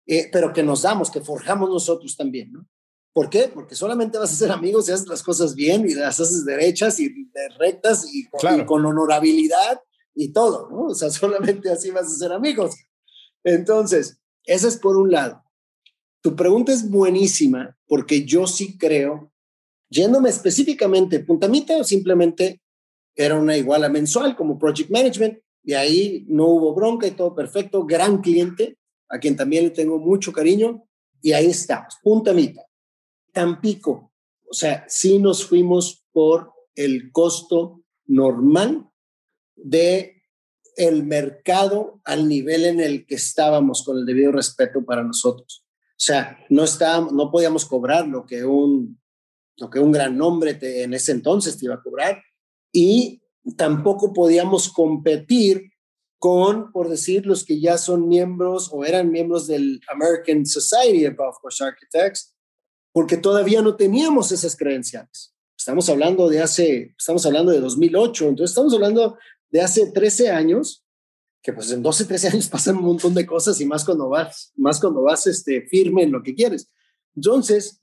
eh, pero que nos damos, que forjamos nosotros también, ¿no? ¿Por qué? Porque solamente vas a ser amigos si haces las cosas bien y las haces derechas y rectas y con, honorabilidad y todo, ¿no? O sea, [laughs] solamente así vas a ser amigos. Entonces, ese es por un lado. Tu pregunta es buenísima porque yo sí creo, yéndome específicamente, puntamita o simplemente era una iguala mensual como Project Management y ahí no hubo bronca y todo perfecto, gran cliente, a quien también le tengo mucho cariño y ahí estamos, puntamita. Tampico, o sea, sí nos fuimos por el costo normal de el mercado al nivel en el que estábamos con el debido respeto para nosotros. O sea, no estábamos, no podíamos cobrar lo que un lo que un gran nombre en ese entonces te iba a cobrar, y tampoco podíamos competir con, por decir, los que ya son miembros o eran miembros del American Society of Golf Architects, porque todavía no teníamos esas credenciales. Estamos hablando de hace, estamos hablando de 2008, entonces estamos hablando de hace 13 años, que pues en 12, 13 años [laughs] pasan un montón de cosas y más cuando vas, más cuando vas este, firme en lo que quieres. Entonces,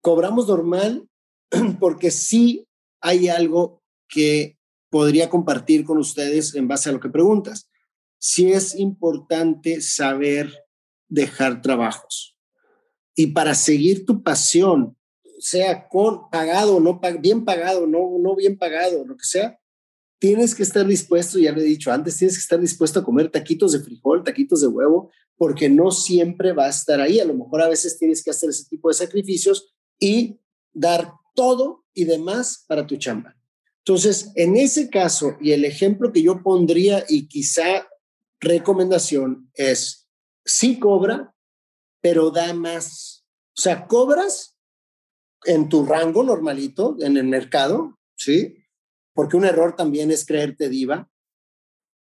cobramos normal [clears throat] porque sí hay algo que podría compartir con ustedes en base a lo que preguntas. Sí es importante saber dejar trabajos. Y para seguir tu pasión, sea con pagado o no bien pagado, no no bien pagado, lo que sea, tienes que estar dispuesto, ya lo he dicho antes, tienes que estar dispuesto a comer taquitos de frijol, taquitos de huevo, porque no siempre va a estar ahí. A lo mejor a veces tienes que hacer ese tipo de sacrificios y dar todo y demás para tu chamba. Entonces, en ese caso, y el ejemplo que yo pondría y quizá recomendación es, sí cobra, pero da más. O sea, cobras en tu rango normalito, en el mercado, ¿sí? Porque un error también es creerte diva.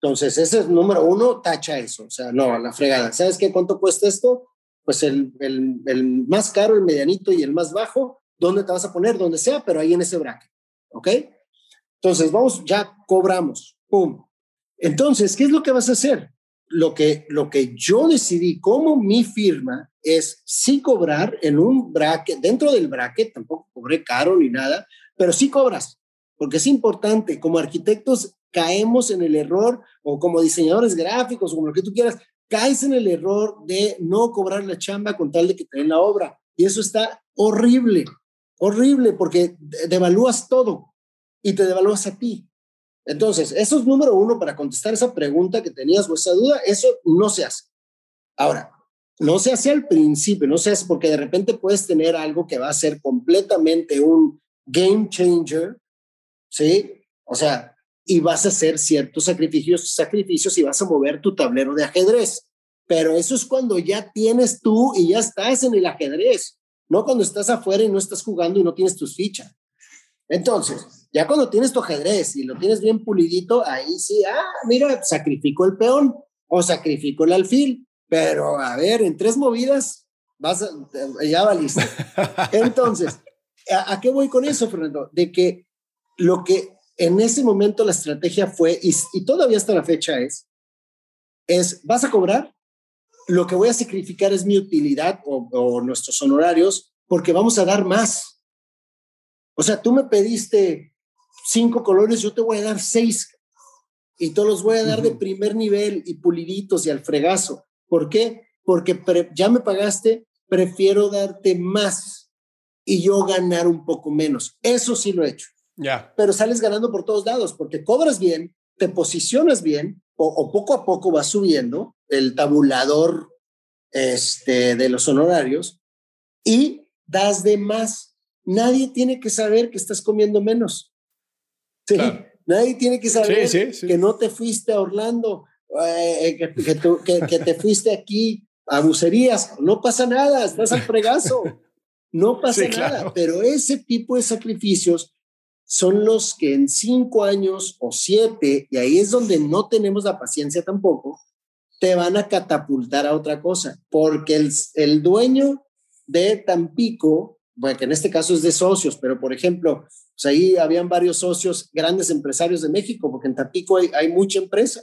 Entonces, ese es número uno, tacha eso. O sea, no, la fregada. ¿Sabes qué? ¿Cuánto cuesta esto? Pues el, el, el más caro, el medianito y el más bajo, ¿dónde te vas a poner? Donde sea, pero ahí en ese bracket. ¿Ok? Entonces, vamos, ya cobramos. ¡Pum! Entonces, ¿qué es lo que vas a hacer? Lo que, lo que yo decidí como mi firma es sí cobrar en un bracket, dentro del bracket, tampoco cobré caro ni nada, pero sí cobras, porque es importante. Como arquitectos caemos en el error, o como diseñadores gráficos, o como lo que tú quieras, caes en el error de no cobrar la chamba con tal de que te den la obra. Y eso está horrible, horrible, porque devalúas todo y te devalúas a ti. Entonces, eso es número uno para contestar esa pregunta que tenías o esa duda, eso no se hace. Ahora, no se hace al principio, no se hace porque de repente puedes tener algo que va a ser completamente un game changer, ¿sí? O sea, y vas a hacer ciertos sacrificios, sacrificios y vas a mover tu tablero de ajedrez. Pero eso es cuando ya tienes tú y ya estás en el ajedrez, no cuando estás afuera y no estás jugando y no tienes tus fichas. Entonces, ya cuando tienes tu ajedrez y lo tienes bien pulidito, ahí sí, ah, mira, sacrifico el peón o sacrifico el alfil, pero a ver, en tres movidas vas a, ya valiste. [laughs] Entonces, ¿a, qué voy con eso, Fernando? De que lo que en ese momento la estrategia fue, y, todavía hasta la fecha es, es, vas a cobrar, lo que voy a sacrificar es mi utilidad o, o nuestros honorarios, porque vamos a dar más. O sea, tú me pediste cinco colores, yo te voy a dar seis y todos los voy a dar de primer nivel y puliditos y al fregazo. ¿Por qué? Porque ya me pagaste, prefiero darte más y yo ganar un poco menos. Eso sí lo he hecho. Ya. Pero sales ganando por todos lados porque cobras bien, te posicionas bien o, poco a poco vas subiendo el tabulador este, de los honorarios y das de más nadie tiene que saber que estás comiendo menos. Sí, nadie tiene que saber que no te fuiste a Orlando, eh, que, que, te fuiste aquí a bucerías. No pasa nada, estás al fregazo. No pasa nada, pero ese tipo de sacrificios son los que en cinco años o siete, y ahí es donde no tenemos la paciencia tampoco, te van a catapultar a otra cosa, porque el, el dueño de Tampico bueno, que en este caso es de socios, pero por ejemplo, pues ahí habían varios socios, grandes empresarios de México, porque en Tampico hay, hay mucha empresa.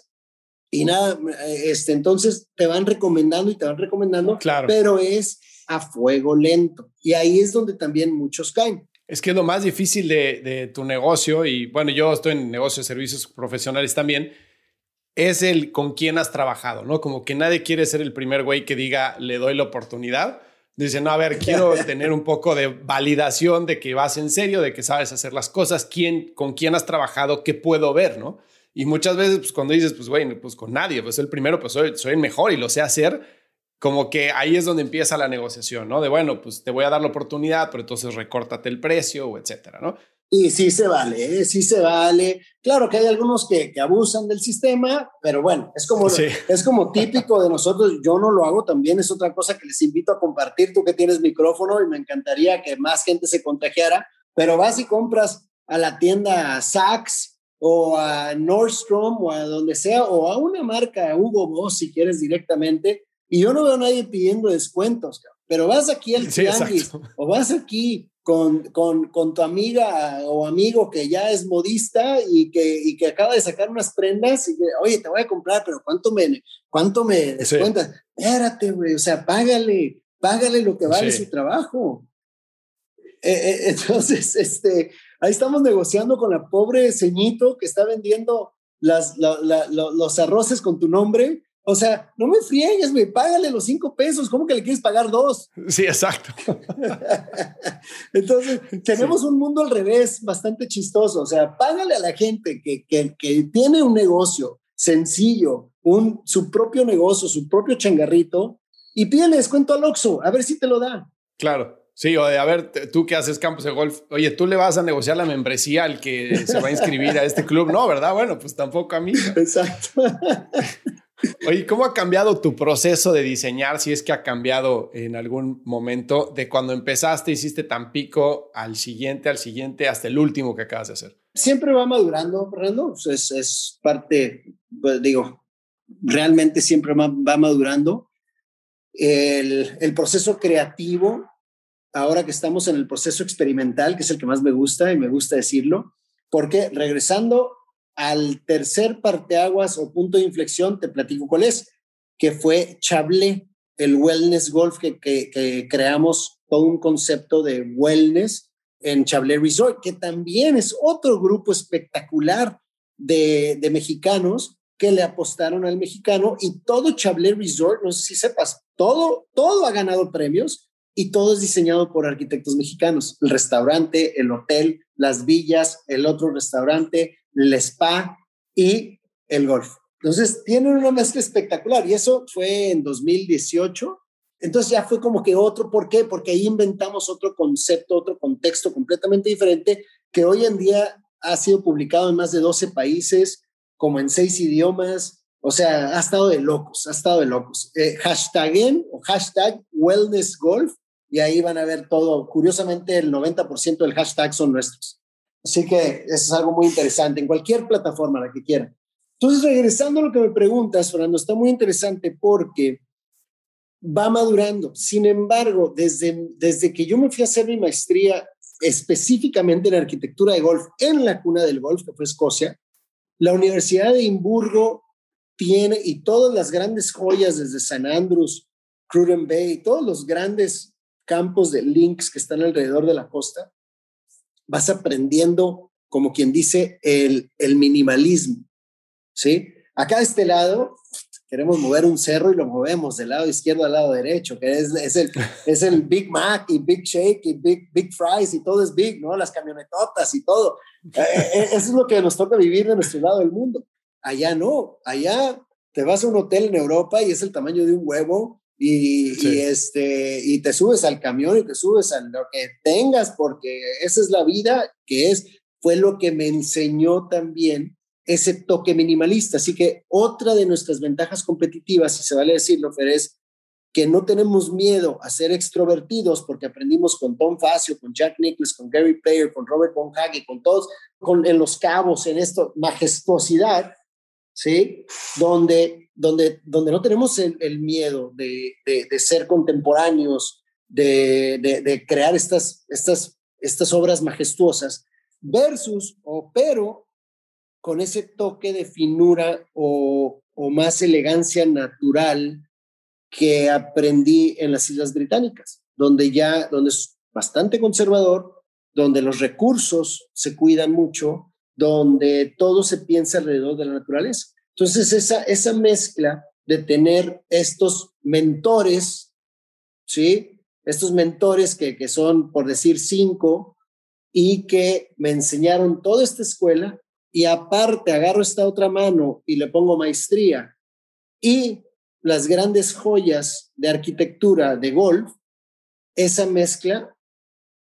Y nada, este, entonces te van recomendando y te van recomendando, claro. pero es a fuego lento. Y ahí es donde también muchos caen. Es que es lo más difícil de, de tu negocio, y bueno, yo estoy en negocios de servicios profesionales también, es el con quién has trabajado, ¿no? Como que nadie quiere ser el primer güey que diga, le doy la oportunidad Dice, no, a ver, quiero [laughs] tener un poco de validación de que vas en serio, de que sabes hacer las cosas, quién, con quién has trabajado, qué puedo ver, ¿no? Y muchas veces, pues cuando dices, pues, güey, pues con nadie, pues el primero, pues soy, soy el mejor y lo sé hacer, como que ahí es donde empieza la negociación, ¿no? De, bueno, pues te voy a dar la oportunidad, pero entonces recórtate el precio o etcétera, ¿no? Y sí se vale, ¿eh? sí se vale. Claro que hay algunos que, que abusan del sistema, pero bueno, es como, es como típico de nosotros. Yo no lo hago también, es otra cosa que les invito a compartir. Tú que tienes micrófono y me encantaría que más gente se contagiara, pero vas y compras a la tienda Saks o a Nordstrom o a donde sea, o a una marca, Hugo Boss, si quieres directamente, y yo no veo a nadie pidiendo descuentos, pero vas aquí al sí, o vas aquí con, con, con, tu amiga o amigo que ya es modista y que, y que acaba de sacar unas prendas y que, oye, te voy a comprar, pero ¿cuánto me, cuánto me descuentas? Espérate, güey, o sea, págale, págale lo que vale su trabajo. Eh, eh, [laughs] entonces, este, ahí estamos negociando con la pobre ceñito que está vendiendo las, los arroces con tu nombre o sea, no me friegues, me págale los cinco pesos. ¿Cómo que le quieres pagar dos? Sí, exacto. [laughs] Entonces, tenemos un mundo al revés bastante chistoso. O sea, págale a la gente que, que, que tiene un negocio sencillo, un, su propio negocio, su propio changarrito, y pídele descuento al Oxxo, a ver si te lo da. Claro. Sí, o de, a ver, tú que haces campos de golf, oye, tú le vas a negociar la membresía al que se va a inscribir a este club. No, ¿verdad? Bueno, pues tampoco a mí. [laughs] Exacto. Oye, ¿cómo ha cambiado tu proceso de diseñar, si es que ha cambiado en algún momento, de cuando empezaste, hiciste tan pico al siguiente, al siguiente, hasta el último que acabas de hacer? Siempre va madurando, Fernando. Es, es parte, pues, digo, realmente siempre va, madurando. El, el proceso creativo, ahora que estamos en el proceso experimental, que es el que más me gusta y me gusta decirlo, porque regresando al tercer parteaguas o punto de inflexión, te platico cuál es, que fue Chablé, el wellness golf que, que, creamos todo un concepto de wellness en Chablé Resort, que también es otro grupo espectacular de, de mexicanos que le apostaron al mexicano y todo Chablé Resort, no sé si sepas, todo, todo ha ganado premios y todo es diseñado por arquitectos mexicanos. El restaurante, el hotel, las villas, el otro restaurante, el spa y el golf. Entonces, tienen una mezcla espectacular y eso fue en 2018. Entonces ya fue como que otro, ¿por qué? Porque ahí inventamos otro concepto, otro contexto completamente diferente que hoy en día ha sido publicado en más de 12 países, como en seis idiomas. O sea, ha estado de locos, ha estado de locos. Eh, hashtag o hashtag wellness golf y ahí van a ver todo. Curiosamente, el 90% del hashtag son nuestros. Así que eso es algo muy interesante en cualquier plataforma, la que quieran. Entonces, regresando a lo que me preguntas, Fernando, está muy interesante porque va madurando. Sin embargo, desde, desde que yo me fui a hacer mi maestría específicamente en arquitectura de golf en la cuna del golf, que fue Escocia, la Universidad de Edimburgo tiene, y todas las grandes joyas desde San Andrews, Cruden Bay, todos los grandes campos de links que están alrededor de la costa, vas aprendiendo, como quien dice, el, el minimalismo, ¿sí? Acá de este lado, queremos mover un cerro y lo movemos del lado izquierdo al lado derecho, que es, es, el, es el Big Mac y Big Shake y Big, Big Fries y todo es Big, ¿no? Las camionetotas y todo. Eh, eh, eso es lo que nos toca vivir de nuestro lado del mundo. Allá no, allá te vas a un hotel en Europa y es el tamaño de un huevo y, este, y te subes al camión y te subes a lo que tengas, porque esa es la vida que es, fue lo que me enseñó también ese toque minimalista. Así que otra de nuestras ventajas competitivas, si se vale decirlo, Fer, es que no tenemos miedo a ser extrovertidos porque aprendimos con Tom Facio, con Jack Nicklaus, con Gary Player, con Robert Von Hage, con todos, con, en los cabos, en esto, majestuosidad, ¿sí? Donde, donde, donde no tenemos el, miedo de, de, ser contemporáneos, de, de, crear estas, estas, estas obras majestuosas, versus, o pero, con ese toque de finura o, o más elegancia natural que aprendí en las Islas Británicas, donde ya, donde es bastante conservador, donde los recursos se cuidan mucho, donde todo se piensa alrededor de la naturaleza. Entonces, esa, esa mezcla de tener estos mentores, ¿sí? Estos mentores que, que son, por decir, cinco, y que me enseñaron toda esta escuela, y aparte agarro esta otra mano y le pongo maestría, y las grandes joyas de arquitectura de golf, esa mezcla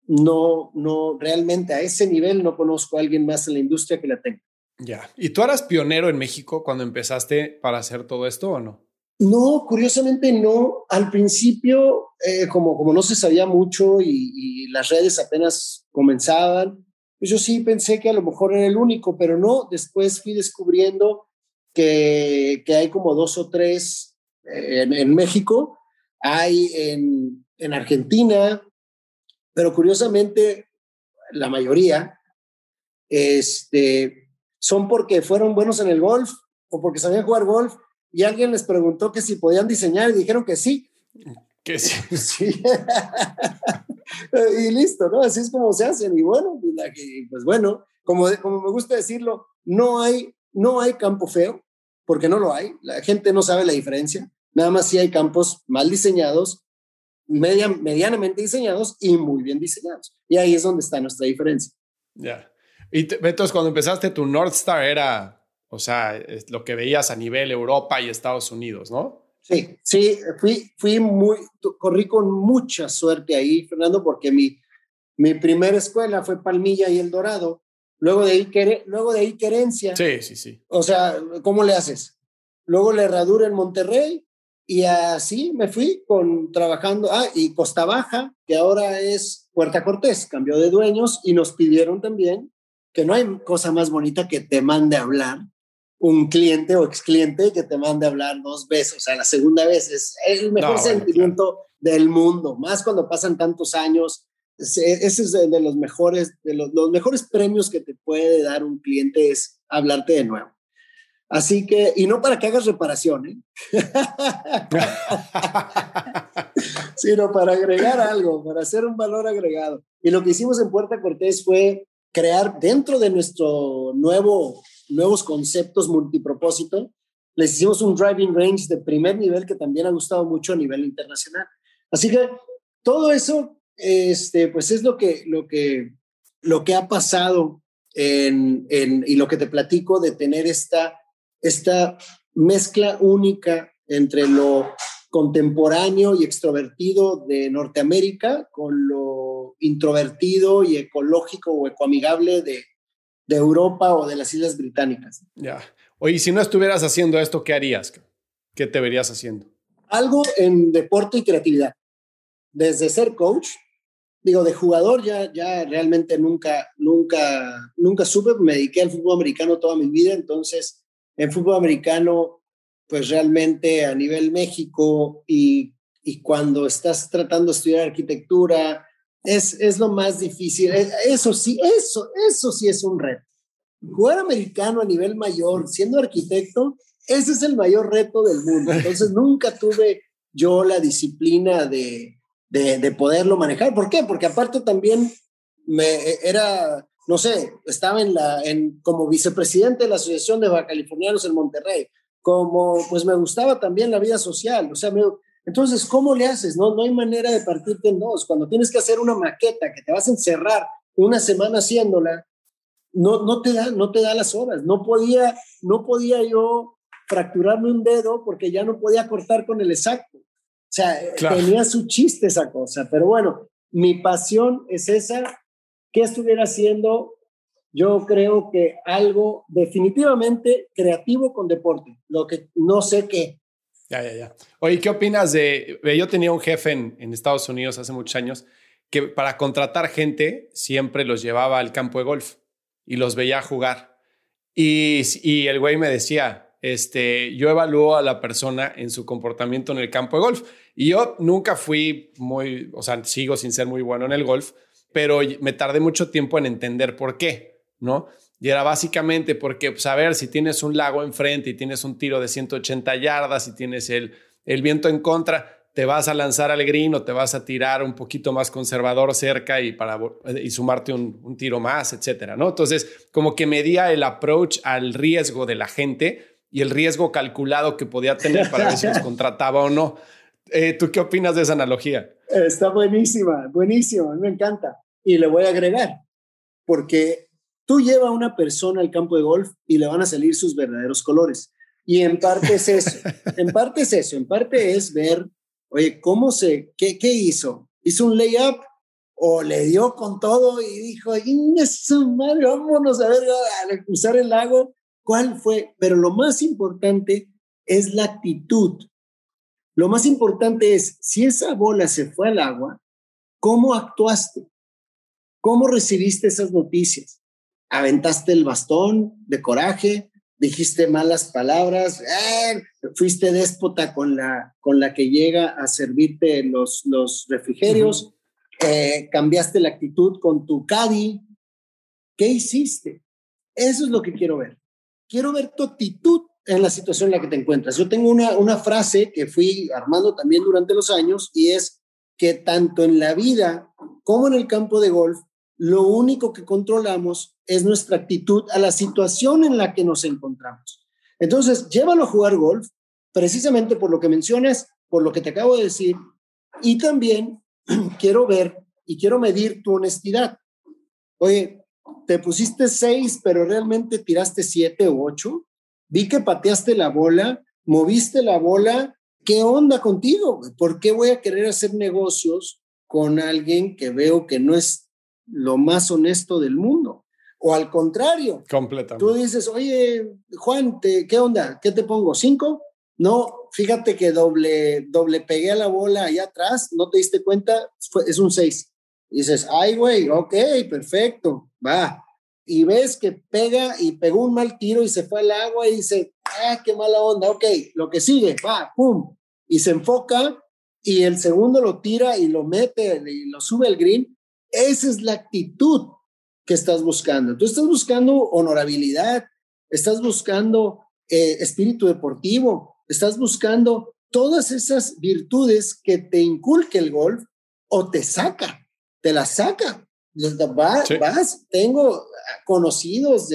no, no, realmente a ese nivel no conozco a alguien más en la industria que la tenga. Ya. ¿Y tú eras pionero en México cuando empezaste para hacer todo esto o no? No, curiosamente no. Al principio, eh, como, como no se sabía mucho y, las redes apenas comenzaban, pues yo sí pensé que a lo mejor era el único, pero no. Después fui descubriendo que, que hay como dos o tres eh, en, México, hay en, en Argentina, pero curiosamente la mayoría este, son porque fueron buenos en el golf o porque sabían jugar golf y alguien les preguntó que si podían diseñar y dijeron que sí. Que sí. [laughs] sí. [laughs] y listo, ¿no? Así es como se hacen. Y bueno, pues, bueno, como, como me gusta decirlo, no hay, no hay campo feo, porque no lo hay. La gente no sabe la diferencia. Nada más si hay campos mal diseñados, media, medianamente diseñados y muy bien diseñados. Y ahí es donde está nuestra diferencia. Ya. Y entonces cuando empezaste tu North Star era o sea, es lo que veías a nivel Europa y Estados Unidos, ¿no? Sí, sí, fui, fui muy, corrí con mucha suerte ahí, Fernando, porque mi, mi primera escuela fue Palmilla y El Dorado. Luego de ahí, luego de ahí Querencia. Sí, sí, sí. O sea, ¿cómo le haces? Luego la Herradura en Monterrey y así me fui con trabajando. Ah, y Costa Baja, que ahora es Puerta Cortés, cambió de dueños y nos pidieron también que no hay cosa más bonita que te mande a hablar un cliente o ex cliente que te mande a hablar dos veces, o sea, la segunda vez es el mejor sentimiento del mundo, más cuando pasan tantos años. Ese es de los mejores, de los, mejores premios que te puede dar un cliente es hablarte de nuevo. Así que, y no para que hagas reparación, ¿eh? [laughs] [laughs] sino para agregar algo, para hacer un valor agregado. Y lo que hicimos en Puerta Cortés fue crear dentro de nuestro nuevo nuevos conceptos multipropósito. Les hicimos un driving range de primer nivel que también ha gustado mucho a nivel internacional. Así que todo eso, este, pues es lo que, lo que, lo que ha pasado en, en, y lo que te platico de tener esta, esta mezcla única entre lo contemporáneo y extrovertido de Norteamérica con lo introvertido y ecológico o ecoamigable de, de Europa o de las Islas Británicas. Ya. Oye, si no estuvieras haciendo esto, ¿qué harías? ¿Qué te verías haciendo? Algo en deporte y creatividad. Desde ser coach, digo, de jugador ya, ya realmente nunca, nunca, nunca supe, me dediqué al fútbol americano toda mi vida, entonces en fútbol americano, pues realmente a nivel México y, y cuando estás tratando de estudiar arquitectura, es, lo más difícil. Eh, eso sí, eso, eso sí es un reto. Jugar americano a nivel mayor, siendo arquitecto, ese es el mayor reto del mundo. [laughs] Entonces nunca tuve yo la disciplina de, de, poderlo manejar. ¿Por qué? Porque aparte también me era, no sé, estaba en la, en, como vicepresidente de la Asociación de Californianos en Monterrey, como pues me gustaba también la vida social, o sea, me, entonces, ¿cómo le haces? No, no hay manera de partirte en dos. Cuando tienes que hacer una maqueta que te vas a encerrar una semana haciéndola, no, no, te, da, no te da las horas. No podía, no podía yo fracturarme un dedo porque ya no podía cortar con el exacto. O sea, tenía su chiste esa cosa. Pero bueno, mi pasión es esa. ¿Qué estuviera haciendo? Yo creo que algo definitivamente creativo con deporte. Lo que no sé qué, ya, ya, ya. Oye, ¿qué opinas de... Yo tenía un jefe en, Estados Unidos hace muchos años que para contratar gente siempre los llevaba al campo de golf y los veía jugar. Y, y el güey me decía, este, yo evalúo a la persona en su comportamiento en el campo de golf. Y yo nunca fui muy, o sea, sigo sin ser muy bueno en el golf, pero me tardé mucho tiempo en entender por qué, ¿no? Y era básicamente porque, pues, a ver, si tienes un lago enfrente y tienes un tiro de 180 yardas y tienes el, el viento en contra, te vas a lanzar al green o te vas a tirar un poquito más conservador cerca y, para, y sumarte un, tiro más, etcétera, ¿no? Entonces, como que medía el approach al riesgo de la gente y el riesgo calculado que podía tener para ver si los [laughs] contrataba o no. Eh, ¿Tú qué opinas de esa analogía? Está buenísima, buenísima, me encanta. Y le voy a agregar, porque Tú lleva a una persona al campo de golf y le van a salir sus verdaderos colores. Y en parte es eso, [laughs] en parte es eso, en parte es ver, oye, ¿cómo se, qué, qué hizo? ¿Hizo un layup o le dio con todo y dijo, madre, vámonos a ver, a cruzar el lago. ¿Cuál fue? Pero lo más importante es la actitud. Lo más importante es, si esa bola se fue al agua, ¿cómo actuaste? ¿Cómo recibiste esas noticias? ¿Aventaste el bastón de coraje? dijiste malas palabras, ¡eh! fuiste déspota con la, con la que llega a servirte los, los refrigerios, eh, cambiaste la actitud con tu caddy. ¿Qué hiciste? Eso es lo que quiero ver. Quiero ver tu actitud en la situación en la que te encuentras. Yo tengo una, una frase que fui armando también durante los años y es que tanto en la vida como en el campo de golf lo único que controlamos es nuestra actitud a la situación en la que nos encontramos. Entonces, llévalo a jugar golf, precisamente por lo que mencionas, por lo que te acabo de decir, y también [clears throat] quiero ver y quiero medir tu honestidad. Oye, te pusiste seis, pero realmente tiraste siete o ocho. Vi que pateaste la bola, moviste la bola. ¿Qué onda contigo? ¿Por qué voy a querer hacer negocios con alguien que veo que no es lo más honesto del mundo. O al contrario, completamente. Tú dices, oye, Juan, ¿qué onda? ¿Qué te pongo? ¿Cinco? No, fíjate que doble, doble pegué a la bola allá atrás, no te diste cuenta, es un seis. dices, ay, güey, ok, perfecto, va. Y ves que pega y pegó un mal tiro y se fue al agua y dice, ah, qué mala onda, ok, lo que sigue, va, pum. Y se enfoca y el segundo lo tira y lo mete y lo sube al green esa es la actitud que estás buscando. Tú estás buscando honorabilidad, estás buscando eh, espíritu deportivo, estás buscando todas esas virtudes que te inculque el golf o te saca, te las saca. Vas, vas, tengo conocidos,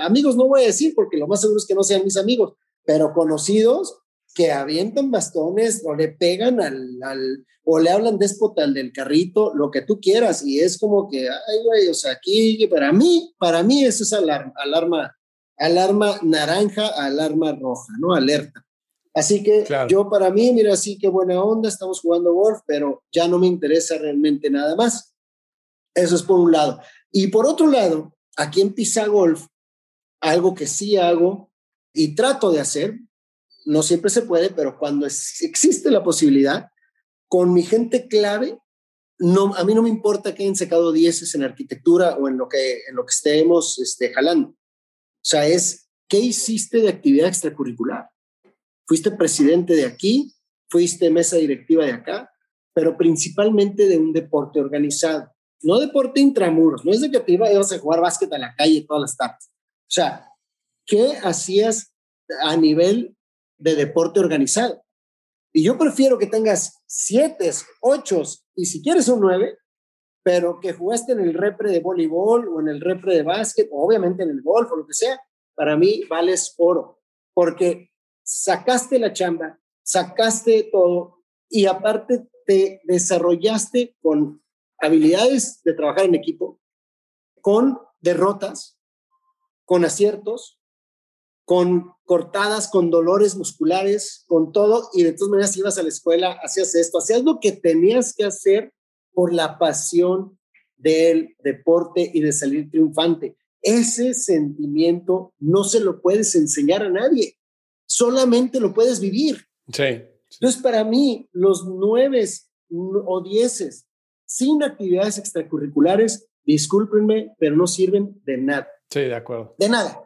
amigos no voy a decir porque lo más seguro es que no sean mis amigos, pero conocidos que avientan bastones o le pegan al, o le hablan déspota al del carrito, lo que tú quieras, y es como que, ay, güey, o sea, aquí, para mí, para mí eso es alarma, alarma, alarma naranja, alarma roja, ¿no? Alerta. Así que yo para mí, mira, sí, qué buena onda, estamos jugando golf, pero ya no me interesa realmente nada más. Eso es por un lado. Y por otro lado, aquí en Pisa Golf, algo que sí hago y trato de hacer, no siempre se puede, pero cuando existe la posibilidad, con mi gente clave, no, a mí no me importa que hayan sacado dieces en arquitectura o en lo que, en lo que estemos este, jalando. O sea, es, ¿qué hiciste de actividad extracurricular? Fuiste presidente de aquí, fuiste mesa directiva de acá, pero principalmente de un deporte organizado. No deporte intramuros, no es de que te ibas a jugar básquet a la calle todas las tardes. O sea, ¿qué hacías a nivel de deporte organizado. Y yo prefiero que tengas siete, ocho y si quieres un nueve, pero que jugaste en el repre de voleibol o en el repre de básquet, o obviamente en el golf o lo que sea, para mí vales oro, porque sacaste la chamba, sacaste todo y aparte te desarrollaste con habilidades de trabajar en equipo, con derrotas, con aciertos, con cortadas, con dolores musculares, con todo, y de todas maneras ibas a la escuela, hacías esto, hacías lo que tenías que hacer por la pasión del deporte y de salir triunfante. Ese sentimiento no se lo puedes enseñar a nadie, solamente lo puedes vivir. Sí. Entonces, para mí, los nueve o dieces sin actividades extracurriculares, discúlpenme, pero no sirven de nada. Sí, de acuerdo. De nada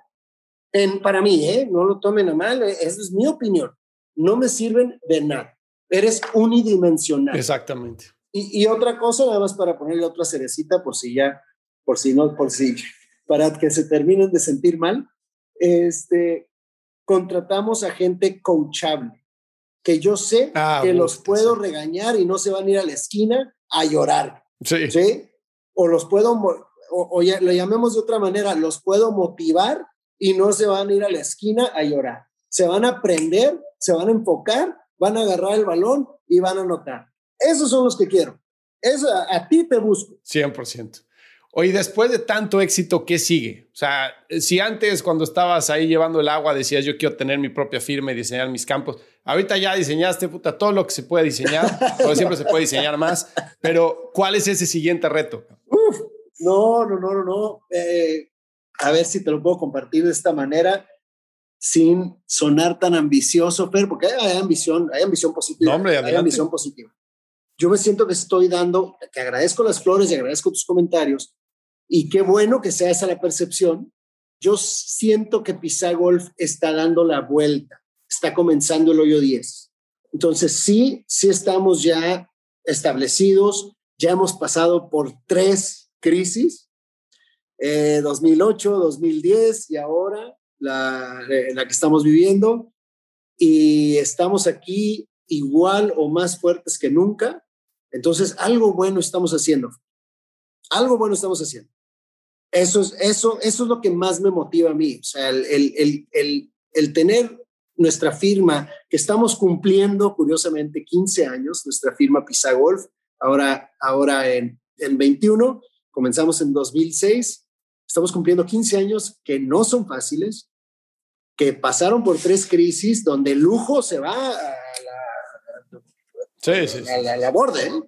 para mí, ¿eh? no lo tomen a mal, esa es mi opinión. No me sirven de nada. Eres unidimensional. Exactamente. Y, otra cosa, nada más para ponerle otra cerecita, por si ya, por si no, por si, para que se terminen de sentir mal, este, contratamos a gente coachable, que yo sé ah, que los puedo regañar y no se van a ir a la esquina a llorar. Sí. ¿sí? O los puedo, o, o ya, lo llamemos de otra manera, los puedo motivar y no se van a ir a la esquina a llorar. Se van a aprender, se van a enfocar, van a agarrar el balón y van a anotar. Esos son los que quiero. Eso a, ti te busco. 100%. Oye, después de tanto éxito, ¿qué sigue? O sea, si antes cuando estabas ahí llevando el agua decías yo quiero tener mi propia firma y diseñar mis campos, ahorita ya diseñaste, puta, todo lo que se puede diseñar, [laughs] siempre se puede diseñar más, pero ¿cuál es ese siguiente reto? Uf, no, no, no, no, no. Eh, a ver si te lo puedo compartir de esta manera sin sonar tan ambicioso, pero porque hay, ambición, hay ambición positiva. No, hombre, hay ambición positiva. Yo me siento que estoy dando, que agradezco las flores y agradezco tus comentarios, y qué bueno que sea esa la percepción. Yo siento que Pisa Golf está dando la vuelta, está comenzando el hoyo 10. Entonces, sí, sí estamos ya establecidos, ya hemos pasado por tres crisis, 2008, eh, 2010 y ahora la, eh, la que estamos viviendo. Y estamos aquí igual o más fuertes que nunca. Entonces, algo bueno estamos haciendo. Algo bueno estamos haciendo. Eso es, eso, eso es lo que más me motiva a mí. O sea, el, el, el, el tener nuestra firma, que estamos cumpliendo curiosamente 15 años, nuestra firma Pisa Golf, ahora, ahora en, en 21, comenzamos en 2006, estamos cumpliendo 15 años que no son fáciles, que pasaron por tres crisis donde el lujo se va a la, sí, sí, a la, borde. ¿eh?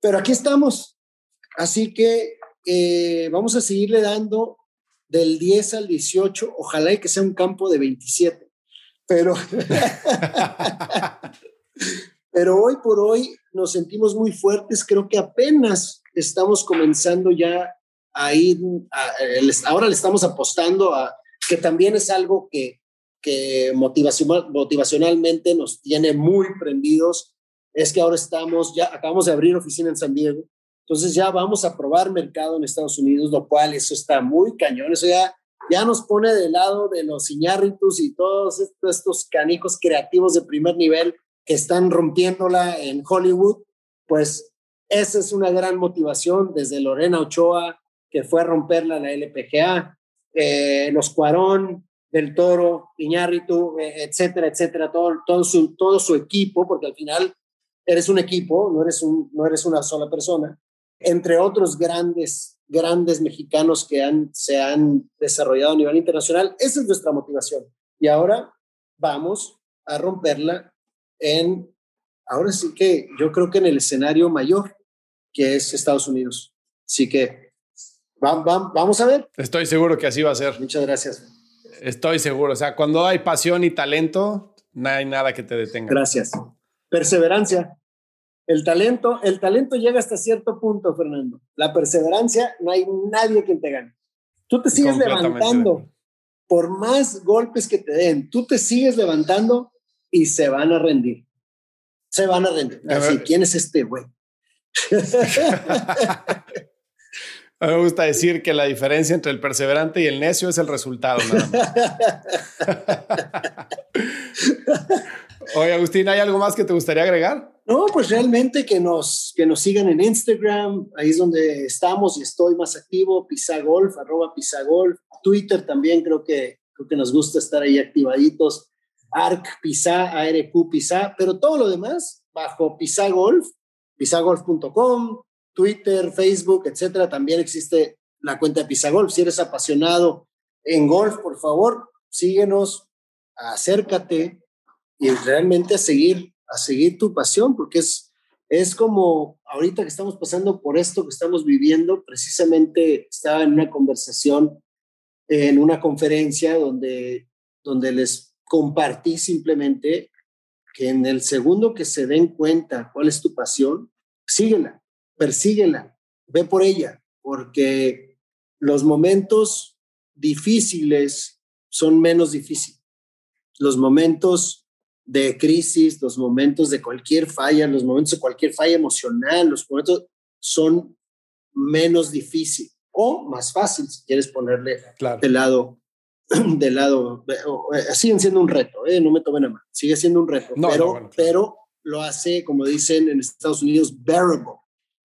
Pero aquí estamos. Así que eh, vamos a seguirle dando del 10 al 18, ojalá y que sea un campo de 27. Pero, [laughs] pero hoy por hoy nos sentimos muy fuertes, creo que apenas estamos comenzando ya a ir, ahora le estamos apostando a, que también es algo que, que motivacionalmente nos tiene muy prendidos, es que ahora estamos, ya acabamos de abrir oficina en San Diego, entonces ya vamos a probar mercado en Estados Unidos, lo cual eso está muy cañón, eso ya, ya nos pone del lado de los Iñárritus y todos estos canicos creativos de primer nivel que están rompiéndola en Hollywood, pues esa es una gran motivación desde Lorena Ochoa, que fue a romperla la LPGA, eh, los Cuarón, del Toro, Iñárritu, eh, etcétera, etcétera, todo, todo, su, todo su equipo, porque al final eres un equipo, no eres, un, no eres una sola persona, entre otros grandes, grandes mexicanos que han, se han desarrollado a nivel internacional. Esa es nuestra motivación. Y ahora vamos a romperla en, ahora sí que yo creo que en el escenario mayor, que es Estados Unidos. Así que vamos a ver. Estoy seguro que así va a ser. Muchas gracias. Estoy seguro. O sea, cuando hay pasión y talento, no hay nada que te detenga. Gracias. Perseverancia. El talento, el talento llega hasta cierto punto, Fernando. La perseverancia, no hay nadie que te gane. Tú te sigues levantando. Por más golpes que te den, tú te sigues levantando y se van a rendir. Se van a rendir. Así, ¿quién es este güey? [laughs] [laughs] me gusta decir que la diferencia entre el perseverante y el necio es el resultado. [laughs] Oye, Agustín, ¿hay algo más que te gustaría agregar? No, pues realmente que nos, que nos sigan en Instagram, ahí es donde estamos y estoy más activo, Pisagolf, arroba Pisagolf, Twitter también creo que, creo que nos gusta estar ahí activaditos, ARC Pisa, ARQ Pisa, pero todo lo demás bajo Pisagolf, pisagolf.com, Twitter, Facebook, etcétera, también existe la cuenta de Pisagolf. Si eres apasionado en golf, por favor, síguenos, acércate y realmente a seguir, a seguir tu pasión, porque es, es como ahorita que estamos pasando por esto que estamos viviendo, precisamente estaba en una conversación, en una conferencia donde, donde les compartí simplemente que en el segundo que se den cuenta cuál es tu pasión, síguela persíguela, ve por ella, porque los momentos difíciles son menos difíciles. Los momentos de crisis, los momentos de cualquier falla, los momentos de cualquier falla emocional, los momentos son menos difíciles o más fácil si quieres ponerle de lado [clears throat] de lado eh, siguen siendo un reto eh, no me tomen a mal sigue siendo un reto pero pero lo hace como dicen en Estados Unidos bearable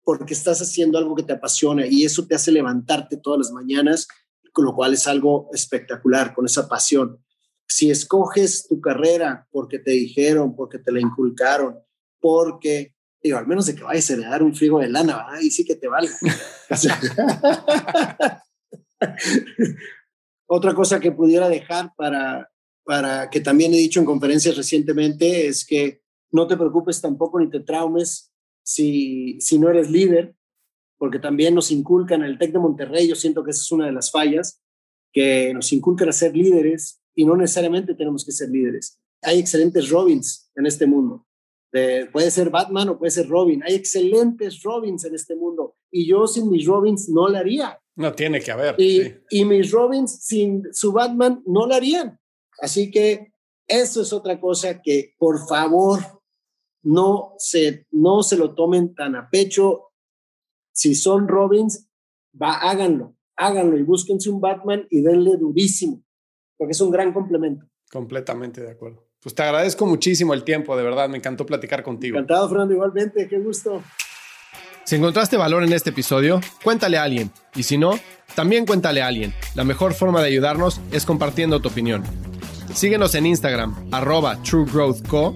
porque estás haciendo algo que te apasiona y eso te hace levantarte todas las mañanas, con lo cual es algo espectacular, con esa pasión. Si escoges tu carrera porque te dijeron, porque te la inculcaron, porque, digo, al menos de que vayas a heredar un frigo de lana, ahí sí que te vale. [laughs] [laughs] Otra cosa que pudiera dejar para, para que también he dicho en conferencias recientemente es que no te preocupes tampoco ni te traumes si, si no eres líder, porque también nos inculcan en el TEC de Monterrey, yo siento que esa es una de las fallas, que nos inculcan a ser líderes y no necesariamente tenemos que ser líderes. Hay excelentes Robins en este mundo. puede ser Batman o puede ser Robin. Hay excelentes Robins en este mundo. Y yo sin mis Robins no lo haría. No tiene que haber. Y, y mis Robins sin su Batman no lo harían. Así que eso es otra cosa que, por favor, no se, no se lo tomen tan a pecho. Si son Robins, va, háganlo, háganlo y búsquense un Batman y denle durísimo, porque es un gran complemento. Completamente de acuerdo. Pues te agradezco muchísimo el tiempo, de verdad, me encantó platicar contigo. Encantado, Fernando, igualmente, qué gusto. Si encontraste valor en este episodio, cuéntale a alguien. Y si no, también cuéntale a alguien. La mejor forma de ayudarnos es compartiendo tu opinión. Síguenos en Instagram, arroba truegrowthco,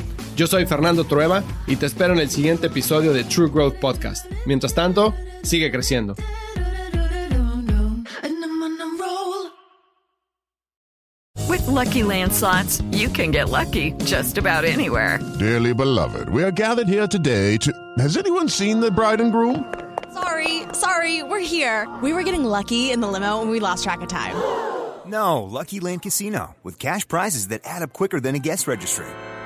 Yo soy Fernando Trueba y te espero en el siguiente episodio de True Growth Podcast. Mientras tanto, sigue creciendo. With lucky landslots, you can get lucky just about anywhere. Dearly beloved, we are gathered here today to. Has anyone seen the bride and groom? Sorry, sorry, we're here. We were getting lucky in the limo and we lost track of time. No, Lucky Land Casino, with cash prizes that add up quicker than a guest registry.